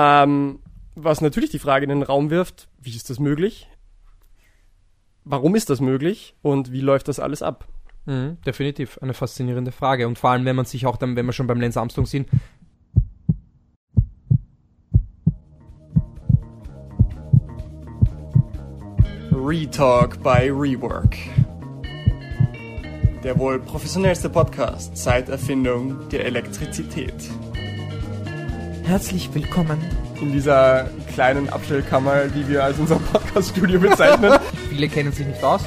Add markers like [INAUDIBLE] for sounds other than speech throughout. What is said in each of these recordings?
Ähm, was natürlich die Frage in den Raum wirft, wie ist das möglich? Warum ist das möglich? Und wie läuft das alles ab? Mhm, definitiv eine faszinierende Frage. Und vor allem, wenn man sich auch dann, wenn wir schon beim Lance Armstrong sind, Retalk by Rework. Der wohl professionellste Podcast seit Erfindung der Elektrizität. Herzlich willkommen. In dieser kleinen Abstellkammer, die wir als unser [LAUGHS] Podcaststudio bezeichnen. Viele kennen sich nicht aus.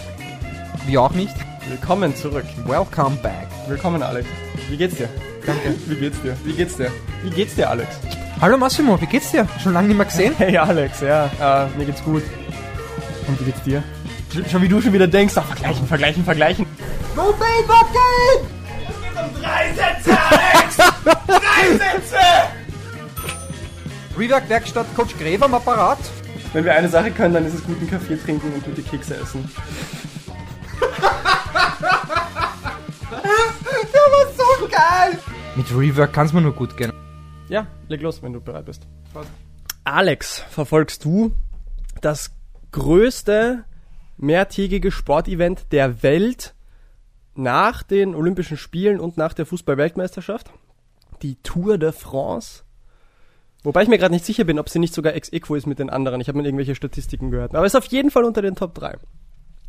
Wir auch nicht. Willkommen zurück. Welcome back. Willkommen, Alex. Wie geht's dir? Danke. Wie geht's dir? Wie geht's dir? Wie geht's dir, Alex? Hallo Massimo, wie geht's dir? Schon lange nicht mehr gesehen? Hey, Alex, ja, äh, mir geht's gut. Und wie geht's dir? Sch- Schon wie du schon wieder denkst, ach, vergleichen, vergleichen, vergleichen. Go Bane, Bobcat! Drei Sätze, Alex! [LAUGHS] Drei Sätze! Rework Werkstatt Coach Gräber am Apparat. Wenn wir eine Sache können, dann ist es guten Kaffee trinken und gute Kekse essen. [LAUGHS] Der war so geil! Mit Rework kann's mir nur gut gehen. Ja, leg los, wenn du bereit bist. Alex, verfolgst du das größte mehrtägige Sportevent der Welt nach den Olympischen Spielen und nach der Fußball-Weltmeisterschaft? Die Tour de France? Wobei ich mir gerade nicht sicher bin, ob sie nicht sogar ex equo ist mit den anderen. Ich habe mir irgendwelche Statistiken gehört. Aber ist auf jeden Fall unter den Top 3.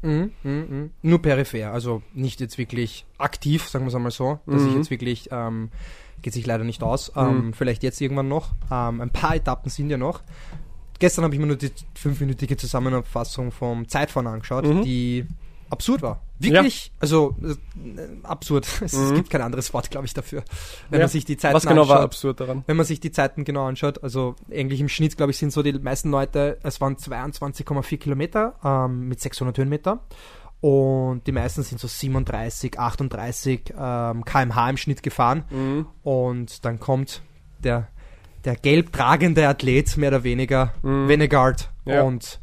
Mhm, mhm, mhm. Nur peripher, also nicht jetzt wirklich aktiv, sagen wir es einmal so. Dass ich jetzt wirklich, ähm, geht sich leider nicht aus. Ähm, Vielleicht jetzt irgendwann noch. Ähm, ein paar Etappen sind ja noch. Gestern habe ich mir nur die fünfminütige Zusammenfassung vom Zeitfahren angeschaut, die absurd war. Wirklich, also äh, absurd. [LAUGHS] Es, es gibt kein anderes Wort, glaube ich, dafür. Wenn Ja. man sich die Zeiten Was genau war anschaut absurd daran? wenn man sich die Zeiten genau anschaut, also eigentlich im Schnitt, glaube ich, sind so die meisten Leute, es waren 22,4 Kilometer ähm, mit 600 Höhenmeter und die meisten sind so 37, 38 ähm, kmh im Schnitt gefahren und dann kommt der, der gelb tragende Athlet, mehr oder weniger, Venegard Ja. und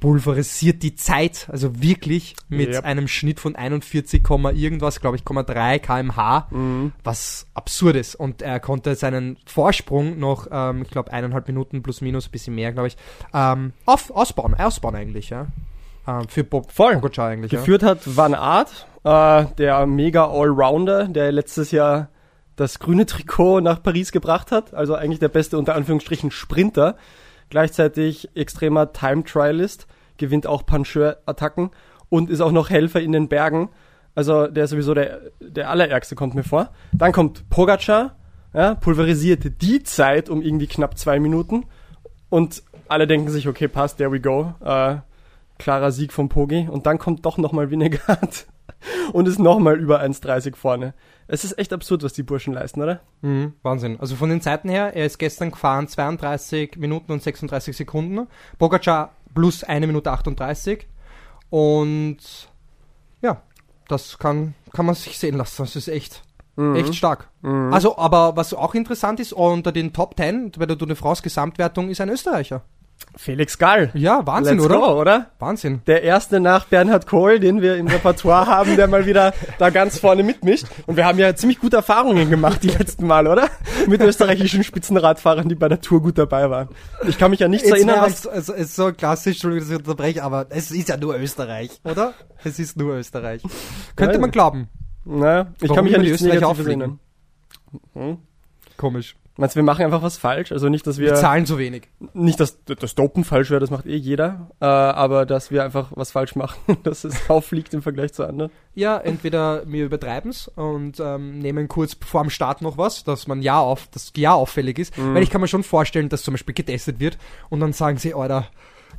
pulverisiert die Zeit, also wirklich mit Yep. einem Schnitt von 41, Komma irgendwas, glaube ich, 0,3 kmh, was absurd ist. Und er konnte seinen Vorsprung noch, ähm, ich glaube, eineinhalb Minuten plus minus, ein bisschen mehr, glaube ich, ähm, auf, ausbauen, ausbauen eigentlich, ja. Ähm, für Bob Voll. Pogacar eigentlich, ja. Geführt hat Van Aert, äh, der mega Allrounder, der letztes Jahr das grüne Trikot nach Paris gebracht hat. Also eigentlich der beste unter Anführungsstrichen Sprinter. Gleichzeitig extremer Time-Trialist, gewinnt auch Puncheur-Attacken und ist auch noch Helfer in den Bergen. Also der ist sowieso der, der allerärgste, kommt mir vor. Dann kommt Pogacar, ja, pulverisiert die Zeit um irgendwie knapp zwei Minuten. Und alle denken sich, okay, passt, there we go. Äh, klarer Sieg von Pogi. Und dann kommt doch nochmal Vinegard [LAUGHS] und ist nochmal über 1,30 vorne. Es ist echt absurd, was die Burschen leisten, oder? Mhm, Wahnsinn. Also von den Zeiten her, er ist gestern gefahren 32 Minuten und 36 Sekunden. Pogacar plus 1 Minute 38. Und ja, das kann, kann man sich sehen lassen. Das ist echt, echt stark. Also, aber was auch interessant ist, unter den Top 10 bei der Tour de France Gesamtwertung ist ein Österreicher. Felix Gall. Ja, Wahnsinn, Let's oder? go, oder? Wahnsinn. Der erste nach Bernhard Kohl, den wir im Repertoire [LAUGHS] haben, der mal wieder da ganz vorne mitmischt. Und wir haben ja ziemlich gute Erfahrungen gemacht die letzten Mal, oder? Mit österreichischen Spitzenradfahrern, die bei der Tour gut dabei waren. Ich kann mich an nichts erinnern, was also, es ist so klassisch, Entschuldigung, dass ich unterbreche, aber es ist ja nur Österreich, oder? Es ist nur Österreich. Könnte Ja. man glauben. Naja, ich Warum kann mich Österreicher Negatives auffliegen? erinnern. Komisch. Meinst du, wir machen einfach was falsch? Also nicht, dass wir, Wir zahlen zu wenig. nicht, dass das Dopen falsch wäre, das macht eh jeder, äh, aber dass wir einfach was falsch machen, [LAUGHS] dass es auffliegt im Vergleich zu anderen. Ja, entweder wir übertreiben's und ähm, nehmen kurz vor dem Start noch was, dass man ja auf, das ja auffällig ist. Weil ich kann mir schon vorstellen, dass zum Beispiel getestet wird und dann sagen sie, Alter,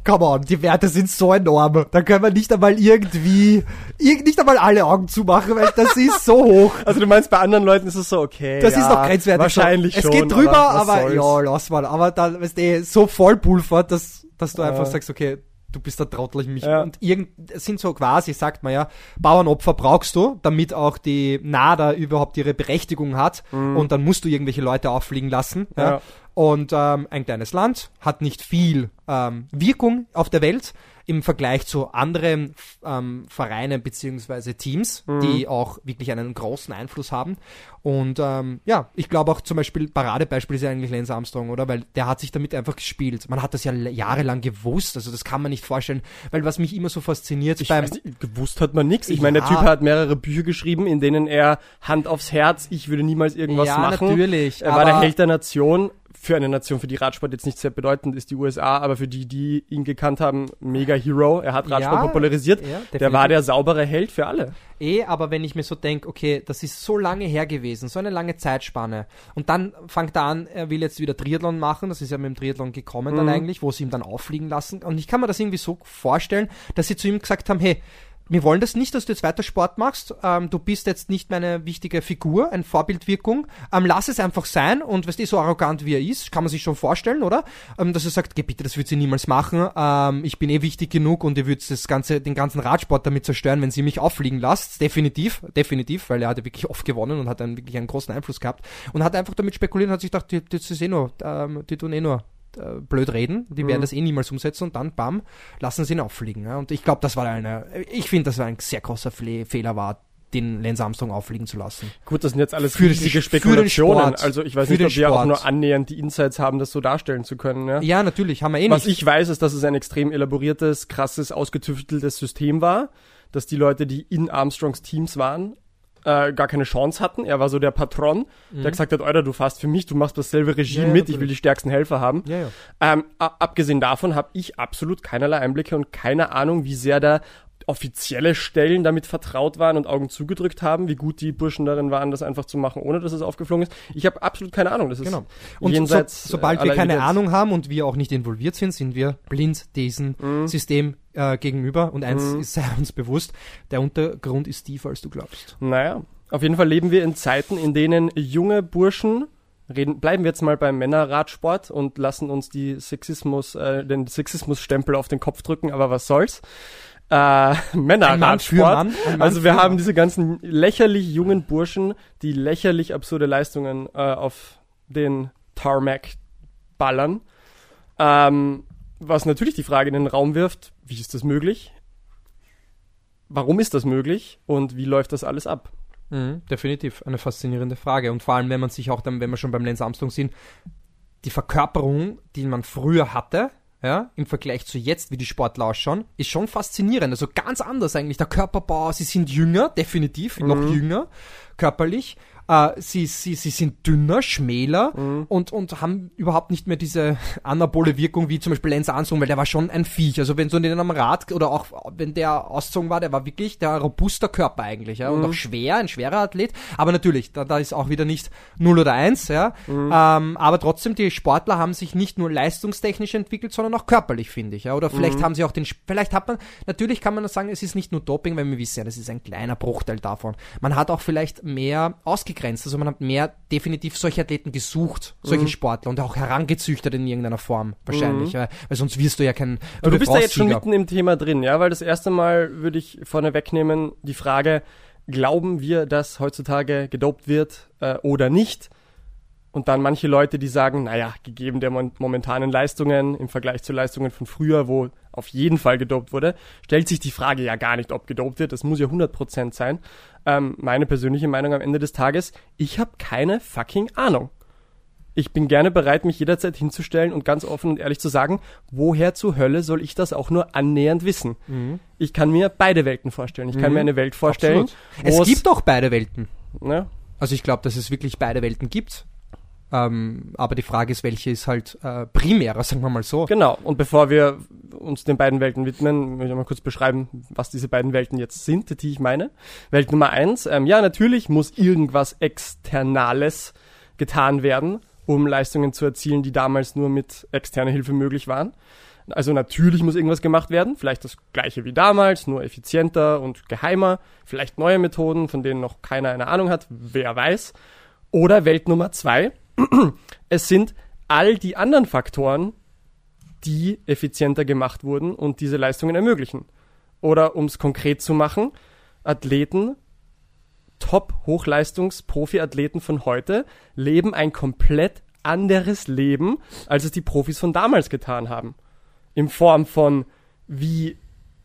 come on, die Werte sind so enorm. Da können wir nicht einmal irgendwie, irg nicht einmal alle Augen zumachen, weil das ist so hoch. [LAUGHS] Also du meinst, bei anderen Leuten ist es so, okay, Das ja, ist noch grenzwertig. Wahrscheinlich es schon. geht drüber, aber, soll's. ja, lass mal. Aber dann, weißt du, so voll pulvert, dass, dass du einfach Ja. sagst, okay, du bist der Trottel, ich mich. Ja. Und irgend, es sind so quasi, sagt man ja, Bauernopfer brauchst du, damit auch die NADA überhaupt ihre Berechtigung hat. Und dann musst du irgendwelche Leute auffliegen lassen. Ja. Ja. Und ähm, ein kleines Land hat nicht viel ähm, Wirkung auf der Welt im Vergleich zu anderen ähm, Vereinen beziehungsweise Teams, Mhm. die auch wirklich einen großen Einfluss haben. Und ähm, ja, ich glaube auch zum Beispiel, Paradebeispiel ist ja eigentlich Lance Armstrong, oder? Weil der hat sich damit einfach gespielt. Man hat das ja jahrelang gewusst, also das kann man nicht vorstellen. Weil was mich immer so fasziniert Ich beim weiß nicht, gewusst hat man nichts. Ich meine, der Ja. Typ hat mehrere Bücher geschrieben, in denen er Hand aufs Herz, ich würde niemals irgendwas Ja, machen. natürlich, Er war der Held der Nation. Für eine Nation, für die Radsport jetzt nicht sehr bedeutend ist die USA, aber für die, die ihn gekannt haben, mega Hero. Er hat Radsport Ja, popularisiert. ja, der war der saubere Held für alle. Eh, aber wenn ich mir so denke, okay, das ist so lange her gewesen, so eine lange Zeitspanne. Und dann fängt er an, er will jetzt wieder Triathlon machen, das ist ja mit dem Triathlon gekommen dann eigentlich, wo sie ihm dann auffliegen lassen. Und ich kann mir das irgendwie so vorstellen, dass sie zu ihm gesagt haben, hey, wir wollen das nicht, dass du jetzt weiter Sport machst. Ähm, du bist jetzt nicht meine wichtige Figur, eine Vorbildwirkung. Ähm, lass es einfach sein und weißt du, so arrogant wie er ist, kann man sich schon vorstellen, oder? Ähm, dass er sagt, geh bitte, das wird sie niemals machen. Ähm, ich bin eh wichtig genug und ihr würdet das ganze, den ganzen Radsport damit zerstören, wenn sie mich auffliegen lasst. Definitiv, definitiv, weil er hat ja wirklich oft gewonnen und hat dann wirklich einen großen Einfluss gehabt und hat einfach damit spekuliert und hat sich gedacht, die, das ist eh nur, ähm, die tun eh nur äh, blöd reden, die werden das eh niemals umsetzen und dann, bam, lassen sie ihn auffliegen. Ja? Und ich glaube, das war eine, ich finde, das war ein sehr großer Fle Fehler war, den Lance Armstrong auffliegen zu lassen. Gut, das sind jetzt alles Für riesige Sch- für den Spekulationen. Sport. Also ich weiß nicht, ob wir auch nur annähernd die Insights haben, das so darstellen zu können. Ja? Ja, natürlich, haben wir eh Was nicht. ich weiß, ist, dass es ein extrem elaboriertes, krasses, ausgetüfteltes System war, dass die Leute, die in Armstrongs Teams waren, äh, gar keine Chance hatten. Er war so der Patron, der gesagt hat, Alter, du fährst für mich, du machst dasselbe Regime Mhm. Ja, ja, mit, ich natürlich. will die stärksten Helfer haben. ja. Ähm, abgesehen davon habe ich absolut keinerlei Einblicke und keine Ahnung, wie sehr da offizielle Stellen damit vertraut waren und Augen zugedrückt haben, wie gut die Burschen darin waren, das einfach zu machen, ohne dass es aufgeflogen ist. Ich habe absolut keine Ahnung. Das ist Genau. Und jenseits, so, sobald wir keine. Ahnung haben und wir auch nicht involviert sind, sind wir blind diesem Mhm. System äh, gegenüber. Und eins ist sei [LAUGHS] uns bewusst, der Untergrund ist tiefer, als du glaubst. Naja, auf jeden Fall leben wir in Zeiten, in denen junge Burschen reden, bleiben wir jetzt mal beim Männerradsport und lassen uns die Sexismus, äh, den Sexismusstempel auf den Kopf drücken, aber was soll's? Äh, [LAUGHS] Männerradsport. Also wir haben diese ganzen lächerlich jungen Burschen, die lächerlich absurde Leistungen äh, auf den Tarmac ballern. Ähm, was natürlich die Frage in den Raum wirft, wie ist das möglich? Warum ist das möglich und wie läuft das alles ab? Mhm, definitiv eine faszinierende Frage. Und vor allem, wenn man sich auch dann, wenn wir schon beim Lance Armstrong sind, die Verkörperung, die man früher hatte, ja, im Vergleich zu jetzt, wie die Sportler ausschauen, ist schon faszinierend. Also ganz anders eigentlich. Der Körperbau, sie sind jünger, definitiv, noch jünger, körperlich. Äh, sie, sie, sie sind dünner, schmäler und, und haben überhaupt nicht mehr diese anabole Wirkung wie zum Beispiel Lance Armstrong, weil der war schon ein Viech. Also wenn so den am Rad oder auch wenn der ausgezogen war, der war wirklich der robuster Körper eigentlich, ja, und auch schwer, ein schwerer Athlet. Aber natürlich, da, da ist auch wieder nicht 0 oder 1, ja. Ähm, aber trotzdem, die Sportler haben sich nicht nur leistungstechnisch entwickelt, sondern auch körperlich, finde ich, ja. Oder vielleicht haben sie auch den, vielleicht hat man, natürlich kann man sagen, es ist nicht nur Doping, weil wir wissen ja, das ist ein kleiner Bruchteil davon. Man hat auch vielleicht mehr ausgegrenzt, also man hat mehr definitiv solche Athleten gesucht, solche Sportler und auch herangezüchtet in irgendeiner Form, wahrscheinlich, ja. weil sonst wirst du ja kein Aber du bist da jetzt schon mitten im Thema drin, ja, weil das erste Mal würde ich vorne wegnehmen die Frage, glauben wir, dass heutzutage gedopt wird äh, oder nicht? Und dann manche Leute, die sagen, naja, gegeben der momentanen Leistungen im Vergleich zu Leistungen von früher, wo auf jeden Fall gedopt wurde, stellt sich die Frage ja gar nicht, ob gedopt wird. Das muss ja 100% sein. Ähm, meine persönliche Meinung am Ende des Tages, ich habe keine fucking Ahnung. Ich bin gerne bereit, mich jederzeit hinzustellen und ganz offen und ehrlich zu sagen, woher zur Hölle soll ich das auch nur annähernd wissen? Ich kann mir beide Welten vorstellen. Ich kann mir eine Welt vorstellen, Es gibt doch beide Welten. ne, Also ich glaube, dass es wirklich beide Welten gibt. Ähm, aber die Frage ist, welche ist halt äh, primärer, [LAUGHS] sagen wir mal so. Genau, und bevor wir uns den beiden Welten widmen, möchte ich mal kurz beschreiben, was diese beiden Welten jetzt sind, die ich meine. Welt Nummer eins, ähm, ja, natürlich muss irgendwas Externales getan werden, um Leistungen zu erzielen, die damals nur mit externer Hilfe möglich waren. Also natürlich muss irgendwas gemacht werden, vielleicht das gleiche wie damals, nur effizienter und geheimer, vielleicht neue Methoden, von denen noch keiner eine Ahnung hat, wer weiß. Oder Welt Nummer zwei, [CLEARS THROAT] es sind all die anderen Faktoren, die effizienter gemacht wurden und diese Leistungen ermöglichen. Oder um es konkret zu machen, Athleten, Top-Hochleistungs-Profi-Athleten von heute leben ein komplett anderes Leben, als es die Profis von damals getan haben. In Form von, wie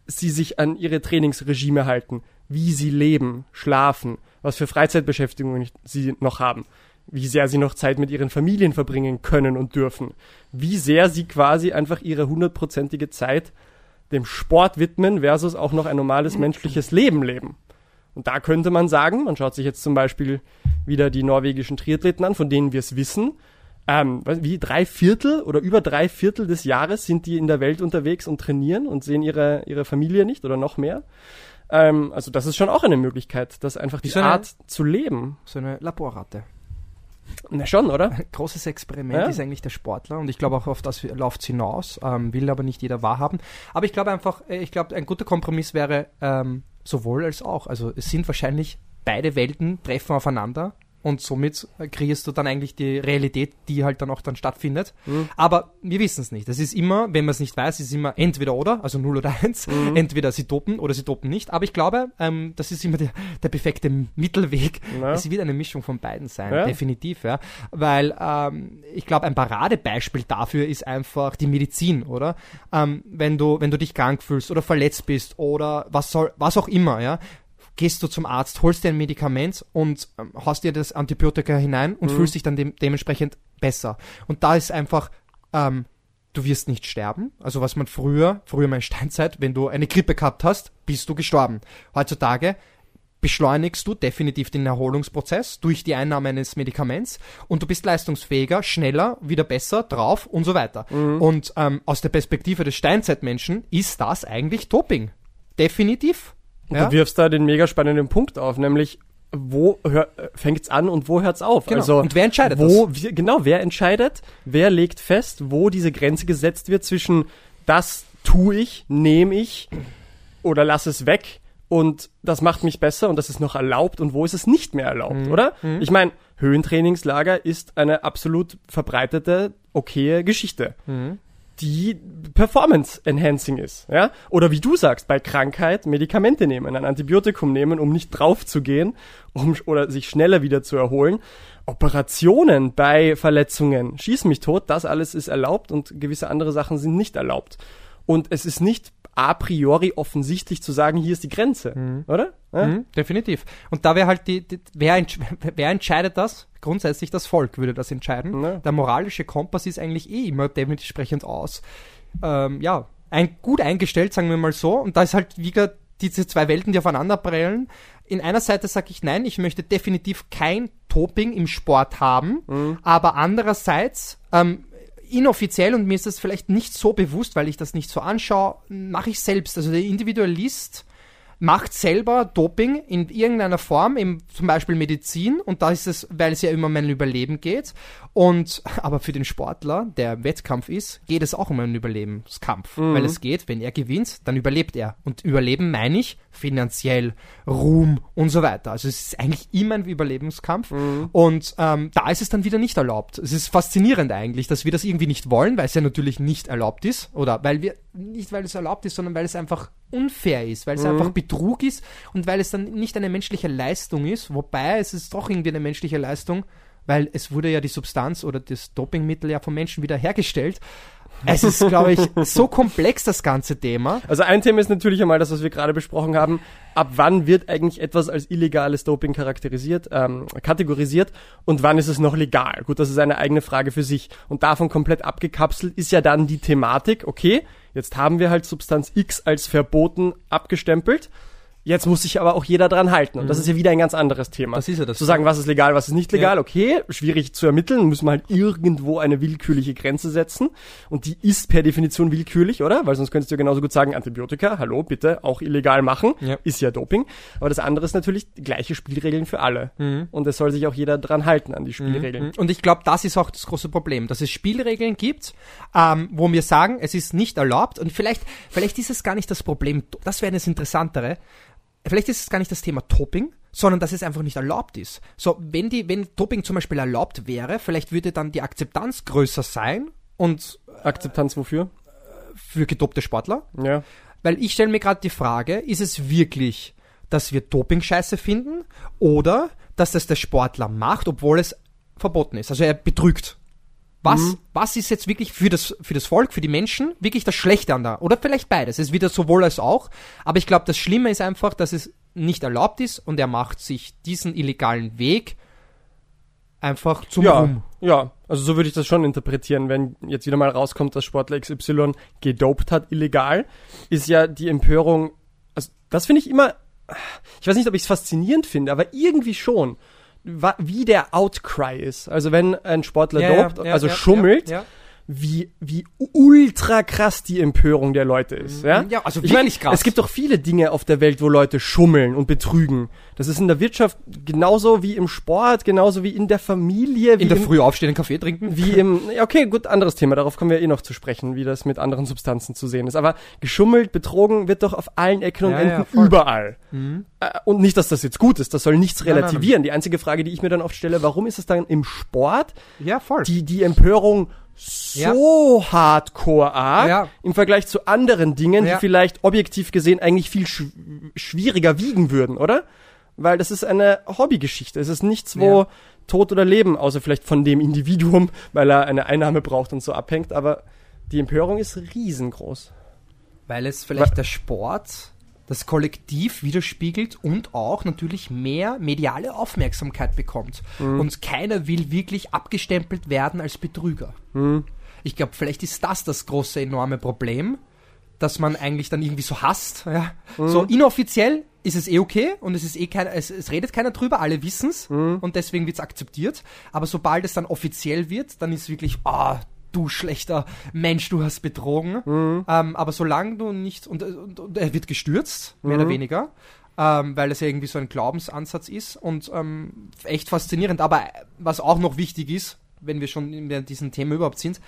sie sich an ihre Trainingsregime halten, wie sie leben, schlafen, was für Freizeitbeschäftigungen sie noch haben, wie sehr sie noch Zeit mit ihren Familien verbringen können und dürfen, wie sehr sie quasi einfach ihre hundertprozentige Zeit dem Sport widmen versus auch noch ein normales menschliches Leben leben. Und da könnte man sagen, man schaut sich jetzt zum Beispiel wieder die norwegischen Triathleten an, von denen wir es wissen, ähm, wie drei Viertel oder über drei Viertel des Jahres sind die in der Welt unterwegs und trainieren und sehen ihre, ihre Familie nicht oder noch mehr. Ähm, also das ist schon auch eine Möglichkeit, das einfach die so eine, Art zu leben. So eine Laborratte. Na schon, oder? [LAUGHS] Großes Experiment Ja. ist eigentlich der Sportler und ich glaube auch auf das läuft es hinaus, ähm, will aber nicht jeder wahrhaben. Aber ich glaube einfach, äh, ich glaube, ein guter Kompromiss wäre ähm, sowohl als auch. Also es sind wahrscheinlich beide Welten treffen aufeinander und somit kreierst du dann eigentlich die Realität, die halt dann auch dann stattfindet. Aber wir wissen es nicht. Es ist immer, wenn man es nicht weiß, ist es immer entweder oder, also 0 oder 1. Entweder sie dopen oder sie dopen nicht. Aber ich glaube, ähm, das ist immer der, der perfekte Mittelweg. Ja. Es wird eine Mischung von beiden sein, Ja. definitiv, ja. Weil ähm, ich glaube, ein Paradebeispiel dafür ist einfach die Medizin, oder? Ähm, wenn du, wenn du dich krank fühlst oder verletzt bist oder was soll, was auch immer, ja. Gehst du zum Arzt, holst dir ein Medikament und ähm, haust dir das Antibiotika hinein und fühlst dich dann dem, dementsprechend besser. Und da ist einfach, ähm, du wirst nicht sterben. Also was man früher, früher mal in Steinzeit, wenn du eine Grippe gehabt hast, bist du gestorben. Heutzutage beschleunigst du definitiv den Erholungsprozess durch die Einnahme eines Medikaments und du bist leistungsfähiger, schneller, wieder besser drauf und so weiter. Und ähm, aus der Perspektive des Steinzeitmenschen ist das eigentlich Doping. Definitiv. Und Ja? Du wirfst da den mega spannenden Punkt auf, nämlich wo fängt's an und wo hört's auf? Genau. Also Und wer entscheidet wo, Wie, genau, wer entscheidet? Wer legt fest, wo diese Grenze gesetzt wird zwischen das tue ich, nehme ich oder lass es weg und das macht mich besser und das ist noch erlaubt und wo ist es nicht mehr erlaubt, oder? Ich meine, Höhentrainingslager ist eine absolut verbreitete, okaye Geschichte die Performance-enhancing ist, ja? Oder wie du sagst, bei Krankheit Medikamente nehmen, ein Antibiotikum nehmen, um nicht drauf zu gehen, um, oder sich schneller wieder zu erholen. Operationen bei Verletzungen, schieß mich tot, das alles ist erlaubt und gewisse andere Sachen sind nicht erlaubt. Und es ist nicht a priori offensichtlich zu sagen, hier ist die Grenze, oder? Ja? Mhm, definitiv. Und da wäre halt die, die wer, entsch [LAUGHS] wer entscheidet das? Grundsätzlich das Volk würde das entscheiden. Ja. Der moralische Kompass ist eigentlich eh immer dementsprechend aus. Ähm, ja, ein, gut eingestellt, sagen wir mal so. Und da ist halt wieder diese zwei Welten, die aufeinander prellen. In einer Seite sage ich nein, ich möchte definitiv kein Doping im Sport haben, aber andererseits ähm, inoffiziell und mir ist das vielleicht nicht so bewusst, weil ich das nicht so anschaue, mache ich selbst. Also der Individualist macht selber Doping in irgendeiner Form, im, zum Beispiel Medizin, und da ist es, weil es ja immer um ein Überleben geht. Und [LAUGHS] aber für den Sportler, der Wettkampf ist, geht es auch um einen Überlebenskampf. Weil es geht, wenn er gewinnt, dann überlebt er. Und Überleben meine ich finanziell, Ruhm und so weiter. Also es ist eigentlich immer ein Überlebenskampf. Und ähm, da ist es dann wieder nicht erlaubt. Es ist faszinierend eigentlich, dass wir das irgendwie nicht wollen, weil es ja natürlich nicht erlaubt ist. Oder weil wir, nicht weil es erlaubt ist, sondern weil es einfach unfair ist, weil es einfach Betrug ist und weil es dann nicht eine menschliche Leistung ist, wobei es ist doch irgendwie eine menschliche Leistung, weil es wurde ja die Substanz oder das Dopingmittel ja vom Menschen wieder hergestellt. Es ist, glaube ich, [LAUGHS] so komplex, das ganze Thema. Also ein Thema ist natürlich einmal das, was wir gerade besprochen haben. Ab wann wird eigentlich etwas als illegales Doping charakterisiert, ähm, kategorisiert und wann ist es noch legal? Gut, das ist eine eigene Frage für sich. Und davon komplett abgekapselt ist ja dann die Thematik, okay, jetzt haben wir halt Substanz X als verboten abgestempelt. Jetzt muss sich aber auch jeder dran halten. Und das ist ja wieder ein ganz anderes Thema. Das ist ja das Zu sagen, was ist legal, was ist nicht legal, okay, schwierig zu ermitteln, müssen wir halt irgendwo eine willkürliche Grenze setzen. Und die ist per Definition willkürlich, oder? Weil sonst könntest du ja genauso gut sagen, Antibiotika, hallo, bitte, auch illegal machen, Ja. ist ja Doping. Aber das andere ist natürlich gleiche Spielregeln für alle. Mhm. Und es soll sich auch jeder dran halten an die Spielregeln. Und ich glaube, das ist auch das große Problem, dass es Spielregeln gibt, ähm, wo wir sagen, es ist nicht erlaubt und vielleicht, vielleicht ist es gar nicht das Problem, das wäre das Interessantere, vielleicht ist es gar nicht das Thema Doping, sondern dass es einfach nicht erlaubt ist. So, wenn die, wenn Doping zum Beispiel erlaubt wäre, vielleicht würde dann die Akzeptanz größer sein und Akzeptanz wofür? für gedopte Sportler, Ja. weil ich stelle mir gerade die Frage, ist es wirklich, dass wir Doping scheiße finden oder dass das der Sportler macht, obwohl es verboten ist? Also er betrügt. Was, mhm. was ist jetzt wirklich für das, für das Volk, für die Menschen, wirklich das Schlechte an da? Oder vielleicht beides. Es ist wieder sowohl als auch. Aber ich glaube, das Schlimme ist einfach, dass es nicht erlaubt ist und er macht sich diesen illegalen Weg einfach zum ja, Ruhm. Ja, also so würde ich das schon interpretieren, wenn jetzt wieder mal rauskommt, dass Sportler XY gedopt hat, illegal, ist ja die Empörung, also das finde ich immer, ich weiß nicht, ob ich es faszinierend finde, aber irgendwie schon, wie der Outcry ist. Also wenn ein Sportler ja, dopt, ja, also schummelt, wie, wie ultra krass die Empörung der Leute ist. Mhm. Ja, ja also ich meine, krass. Es gibt doch viele Dinge auf der Welt, wo Leute schummeln und betrügen. Das ist in der Wirtschaft genauso wie im Sport, genauso wie in der Familie. in der Früh aufstehen, Kaffee trinken? Wie im, okay, gut, anderes Thema, darauf kommen wir eh noch zu sprechen, wie das mit anderen Substanzen zu sehen ist. Aber geschummelt, betrogen wird doch auf allen Ecken und ja, Enden ja, überall. Mhm. Äh, und nicht, dass das jetzt gut ist, das soll nichts relativieren. Nein, nein, nein. Die einzige Frage, die ich mir dann oft stelle, warum ist es dann im Sport, ja, voll. die, die Empörung so ja. hardcore arg ja. im Vergleich zu anderen Dingen, ja. die vielleicht objektiv gesehen eigentlich viel sch schwieriger wiegen würden, oder? Weil das ist eine Hobbygeschichte. Es ist nichts, wo Tod oder Leben, außer vielleicht von dem Individuum, [LAUGHS] weil er eine Einnahme braucht und so abhängt, aber die Empörung ist riesengroß. Weil es vielleicht weil der Sport das Kollektiv widerspiegelt und auch natürlich mehr mediale Aufmerksamkeit bekommt. Mhm. Und keiner will wirklich abgestempelt werden als Betrüger. Mhm. Ich glaube, vielleicht ist das das große, enorme Problem, dass man eigentlich dann irgendwie so hasst. Ja? Mhm. So inoffiziell ist es eh okay und es ist eh kein, es, es redet keiner drüber, alle wissen's mhm. und deswegen wird's akzeptiert. Aber sobald es dann offiziell wird, dann ist wirklich, ah, du schlechter Mensch, du hast betrogen. Mhm. Ähm, aber solange du nicht, und, und, und er wird gestürzt, mehr mhm. oder weniger, ähm, weil es ja irgendwie so ein Glaubensansatz ist und ähm, echt faszinierend. Aber was auch noch wichtig ist, wenn wir schon in diesem Thema überhaupt sind,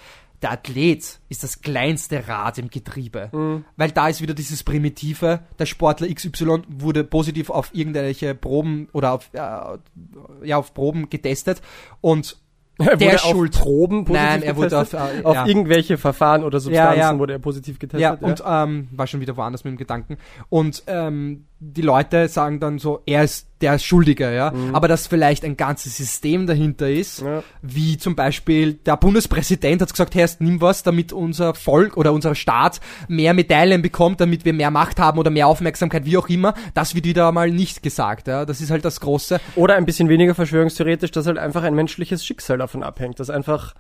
der Athlet ist das kleinste Rad im Getriebe. Mhm. Weil da ist wieder dieses Primitive, der Sportler XY wurde positiv auf irgendwelche Proben oder auf, äh, ja, auf Proben getestet und er der Schuld. Proben positiv Nein, er wurde auf, äh, auf ja. irgendwelche Verfahren oder Substanzen ja, ja. wurde er positiv getestet. Ja, und ähm, war schon wieder woanders mit dem Gedanken. Und ähm, die Leute sagen dann so, er ist der Schuldige, ja. Mhm. Aber dass vielleicht ein ganzes System dahinter ist, ja. wie zum Beispiel der Bundespräsident hat gesagt, Herr, nimm was, damit unser Volk oder unser Staat mehr Medaillen bekommt, damit wir mehr Macht haben oder mehr Aufmerksamkeit, wie auch immer. Das wird wieder mal nicht gesagt, ja. Das ist halt das Große. Oder ein bisschen weniger verschwörungstheoretisch, dass halt einfach ein menschliches Schicksal davon abhängt, dass einfach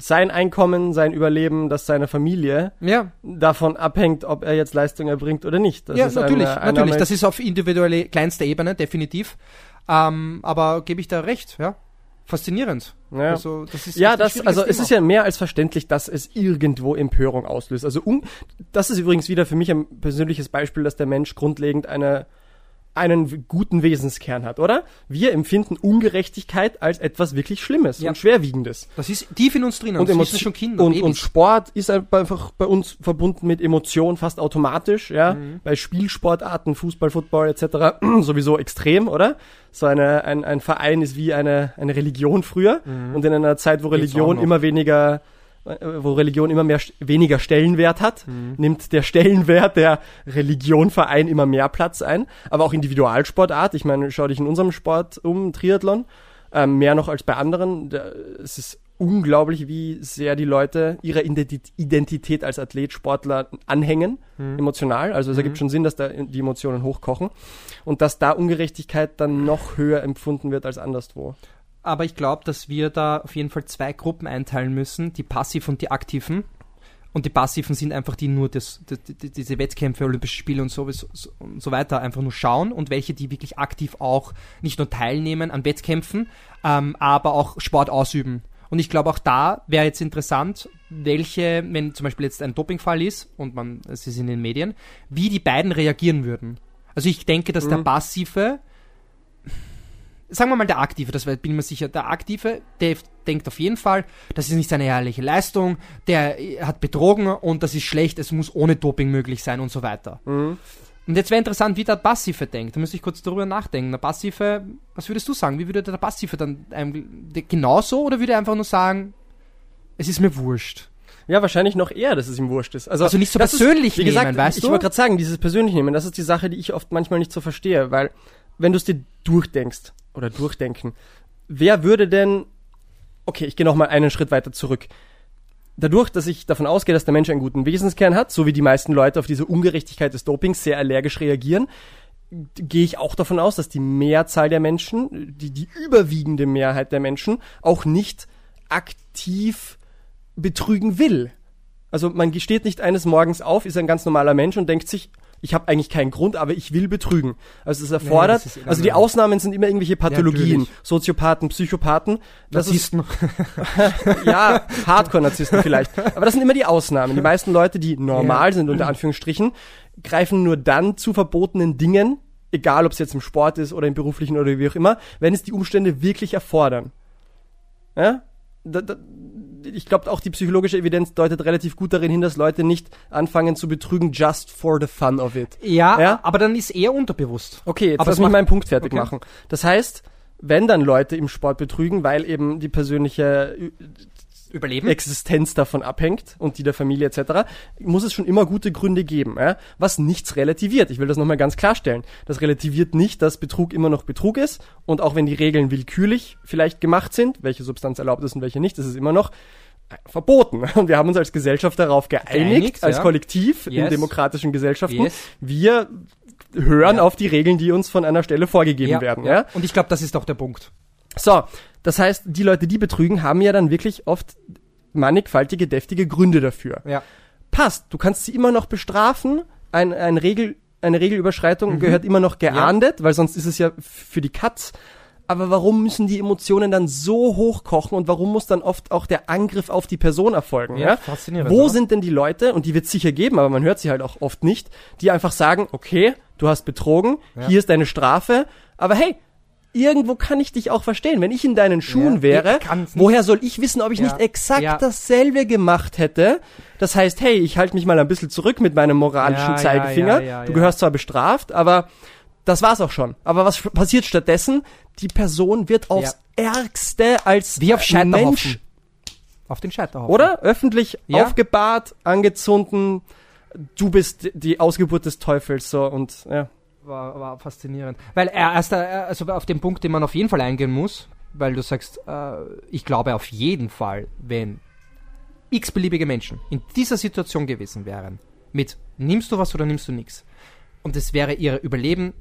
sein Einkommen, sein Überleben, das seiner Familie ja. davon abhängt, ob er jetzt Leistung erbringt oder nicht. Das ja, natürlich, eine, natürlich. Das ist auf individuelle kleinster Ebene, definitiv. Ähm, aber gebe ich da recht, ja. Faszinierend. Ja, also, das ist ja das, also Thema. es ist ja mehr als verständlich, dass es irgendwo Empörung auslöst. Also um, das ist übrigens wieder für mich ein persönliches Beispiel, dass der Mensch grundlegend eine einen guten Wesenskern hat, oder? Wir empfinden Ungerechtigkeit als etwas wirklich Schlimmes ja. und Schwerwiegendes. Das ist tief in uns drin. Und, und, schon Kinder, und, und, Sport ist einfach bei uns verbunden mit Emotionen fast automatisch, ja. Mhm. Bei Spielsportarten, Fußball, Football etc. [CLEARS THROAT] sowieso extrem, oder? So eine, ein, ein Verein ist wie eine, eine Religion früher mhm. und in einer Zeit, wo Religion immer weniger wo Religion immer mehr weniger Stellenwert hat, mhm. nimmt der Stellenwert der Religionverein immer mehr Platz ein. Aber auch Individualsportart. Ich meine, schau dich in unserem Sport um, Triathlon, ähm, mehr noch als bei anderen. Es ist unglaublich, wie sehr die Leute ihrer Identität als Athlet, Sportler anhängen, mhm. emotional. Also es mhm. ergibt schon Sinn, dass da die Emotionen hochkochen und dass da Ungerechtigkeit dann noch höher empfunden wird als anderswo aber ich glaube, dass wir da auf jeden Fall zwei Gruppen einteilen müssen, die passiven und die aktiven. Und die passiven sind einfach die nur das, das, die, diese Wettkämpfe, Olympische Spiele und so, und so weiter einfach nur schauen und welche, die wirklich aktiv auch nicht nur teilnehmen an Wettkämpfen, ähm, aber auch Sport ausüben. Und ich glaube, auch da wäre jetzt interessant, welche, wenn zum Beispiel jetzt ein Dopingfall ist und man, es ist in den Medien, wie die beiden reagieren würden. Also ich denke, dass mhm. der Passive sagen wir mal der Aktive, das bin ich mir sicher, der Aktive, der denkt auf jeden Fall, das ist nicht seine ehrliche Leistung, der hat betrogen und das ist schlecht, es muss ohne Doping möglich sein und so weiter. Mhm. Und jetzt wäre interessant, wie der Passive denkt. Da müsste ich kurz darüber nachdenken. Der Passive, was würdest du sagen? Wie würde der Passive dann ähm, genauso oder würde er einfach nur sagen, es ist mir wurscht? Ja, wahrscheinlich noch eher, dass es ihm wurscht ist. Also, also nicht so persönlich ist, wie nehmen, gesagt, weißt ich du? Ich wollte gerade sagen, dieses persönlich nehmen, das ist die Sache, die ich oft manchmal nicht so verstehe, weil wenn du es dir durchdenkst oder durchdenken, wer würde denn okay, ich gehe noch mal einen Schritt weiter zurück. Dadurch, dass ich davon ausgehe, dass der Mensch einen guten Wesenskern hat, so wie die meisten Leute auf diese Ungerechtigkeit des Dopings sehr allergisch reagieren, gehe ich auch davon aus, dass die Mehrzahl der Menschen, die, die überwiegende Mehrheit der Menschen, auch nicht aktiv betrügen will. Also man steht nicht eines Morgens auf, ist ein ganz normaler Mensch und denkt sich, ich habe eigentlich keinen Grund, aber ich will betrügen. Also es erfordert, ist also die Ausnahmen sind immer irgendwelche Pathologien, natürlich. Soziopathen, Psychopathen. Das ist, Narzissten. [LAUGHS] ja, Hardcore-Narzissten vielleicht. Aber das sind immer die Ausnahmen. Die meisten Leute, die normal Ja. sind, unter Anführungsstrichen, greifen nur dann zu verbotenen Dingen, egal ob es jetzt im Sport ist oder im beruflichen oder wie auch immer, wenn es die Umstände wirklich erfordern. Ja? Da, da, ich glaube, auch die psychologische Evidenz deutet relativ gut darin hin, dass Leute nicht anfangen zu betrügen just for the fun of it. Ja, Ja? aber dann ist eher unterbewusst. Okay, jetzt Aber lass mich meinen Punkt fertig Okay. machen. Das heißt, wenn dann Leute im Sport betrügen, weil eben die persönliche Überleben. Existenz davon abhängt und die der Familie etc., muss es schon immer gute Gründe geben, ja? was nichts relativiert. Ich will das nochmal ganz klarstellen. Das relativiert nicht, dass Betrug immer noch Betrug ist und auch wenn die Regeln willkürlich vielleicht gemacht sind, welche Substanz erlaubt ist und welche nicht, ist es immer noch verboten. [LAUGHS] Und wir haben uns als Gesellschaft darauf geeinigt, Geeinigt, als ja. Kollektiv in Yes. demokratischen Gesellschaften. Yes. Wir hören Ja. auf die Regeln, die uns von einer Stelle vorgegeben werden. Ja? Und ich glaube, das ist auch der Punkt. So, das heißt, die Leute, die betrügen, haben ja dann wirklich oft mannigfaltige, deftige Gründe dafür. Ja. Passt, du kannst sie immer noch bestrafen, ein, ein Regel, eine Regelüberschreitung Mhm. gehört immer noch geahndet, weil sonst ist es ja für die Katz. Aber warum müssen die Emotionen dann so hochkochen und warum muss dann oft auch der Angriff auf die Person erfolgen? Ja, Ja, faszinierend, Wo oder? sind denn die Leute, und die wird es sicher geben, aber man hört sie halt auch oft nicht, die einfach sagen, okay, du hast betrogen, Ja. hier ist deine Strafe, aber hey, irgendwo kann ich dich auch verstehen. Wenn ich in deinen Schuhen Ja, wäre, woher soll ich wissen, ob ich Ja. nicht exakt Ja. dasselbe gemacht hätte? Das heißt, hey, ich halte mich mal ein bisschen zurück mit meinem moralischen Zeigefinger. du gehörst zwar bestraft, aber das war's auch schon. Aber was passiert stattdessen? Die Person wird aufs Ärgste als Wie auf Scheiterhaufen. Mensch, Auf den Scheiterhaufen. oder? Öffentlich aufgebahrt, angezündet. Du bist die Ausgeburt des Teufels, so und ja. War, war faszinierend. Weil er erst, also auf den Punkt, den man auf jeden Fall eingehen muss, weil du sagst, äh, ich glaube auf jeden Fall, wenn x-beliebige Menschen in dieser Situation gewesen wären, mit nimmst du was oder nimmst du nichts, und es wäre ihr Überleben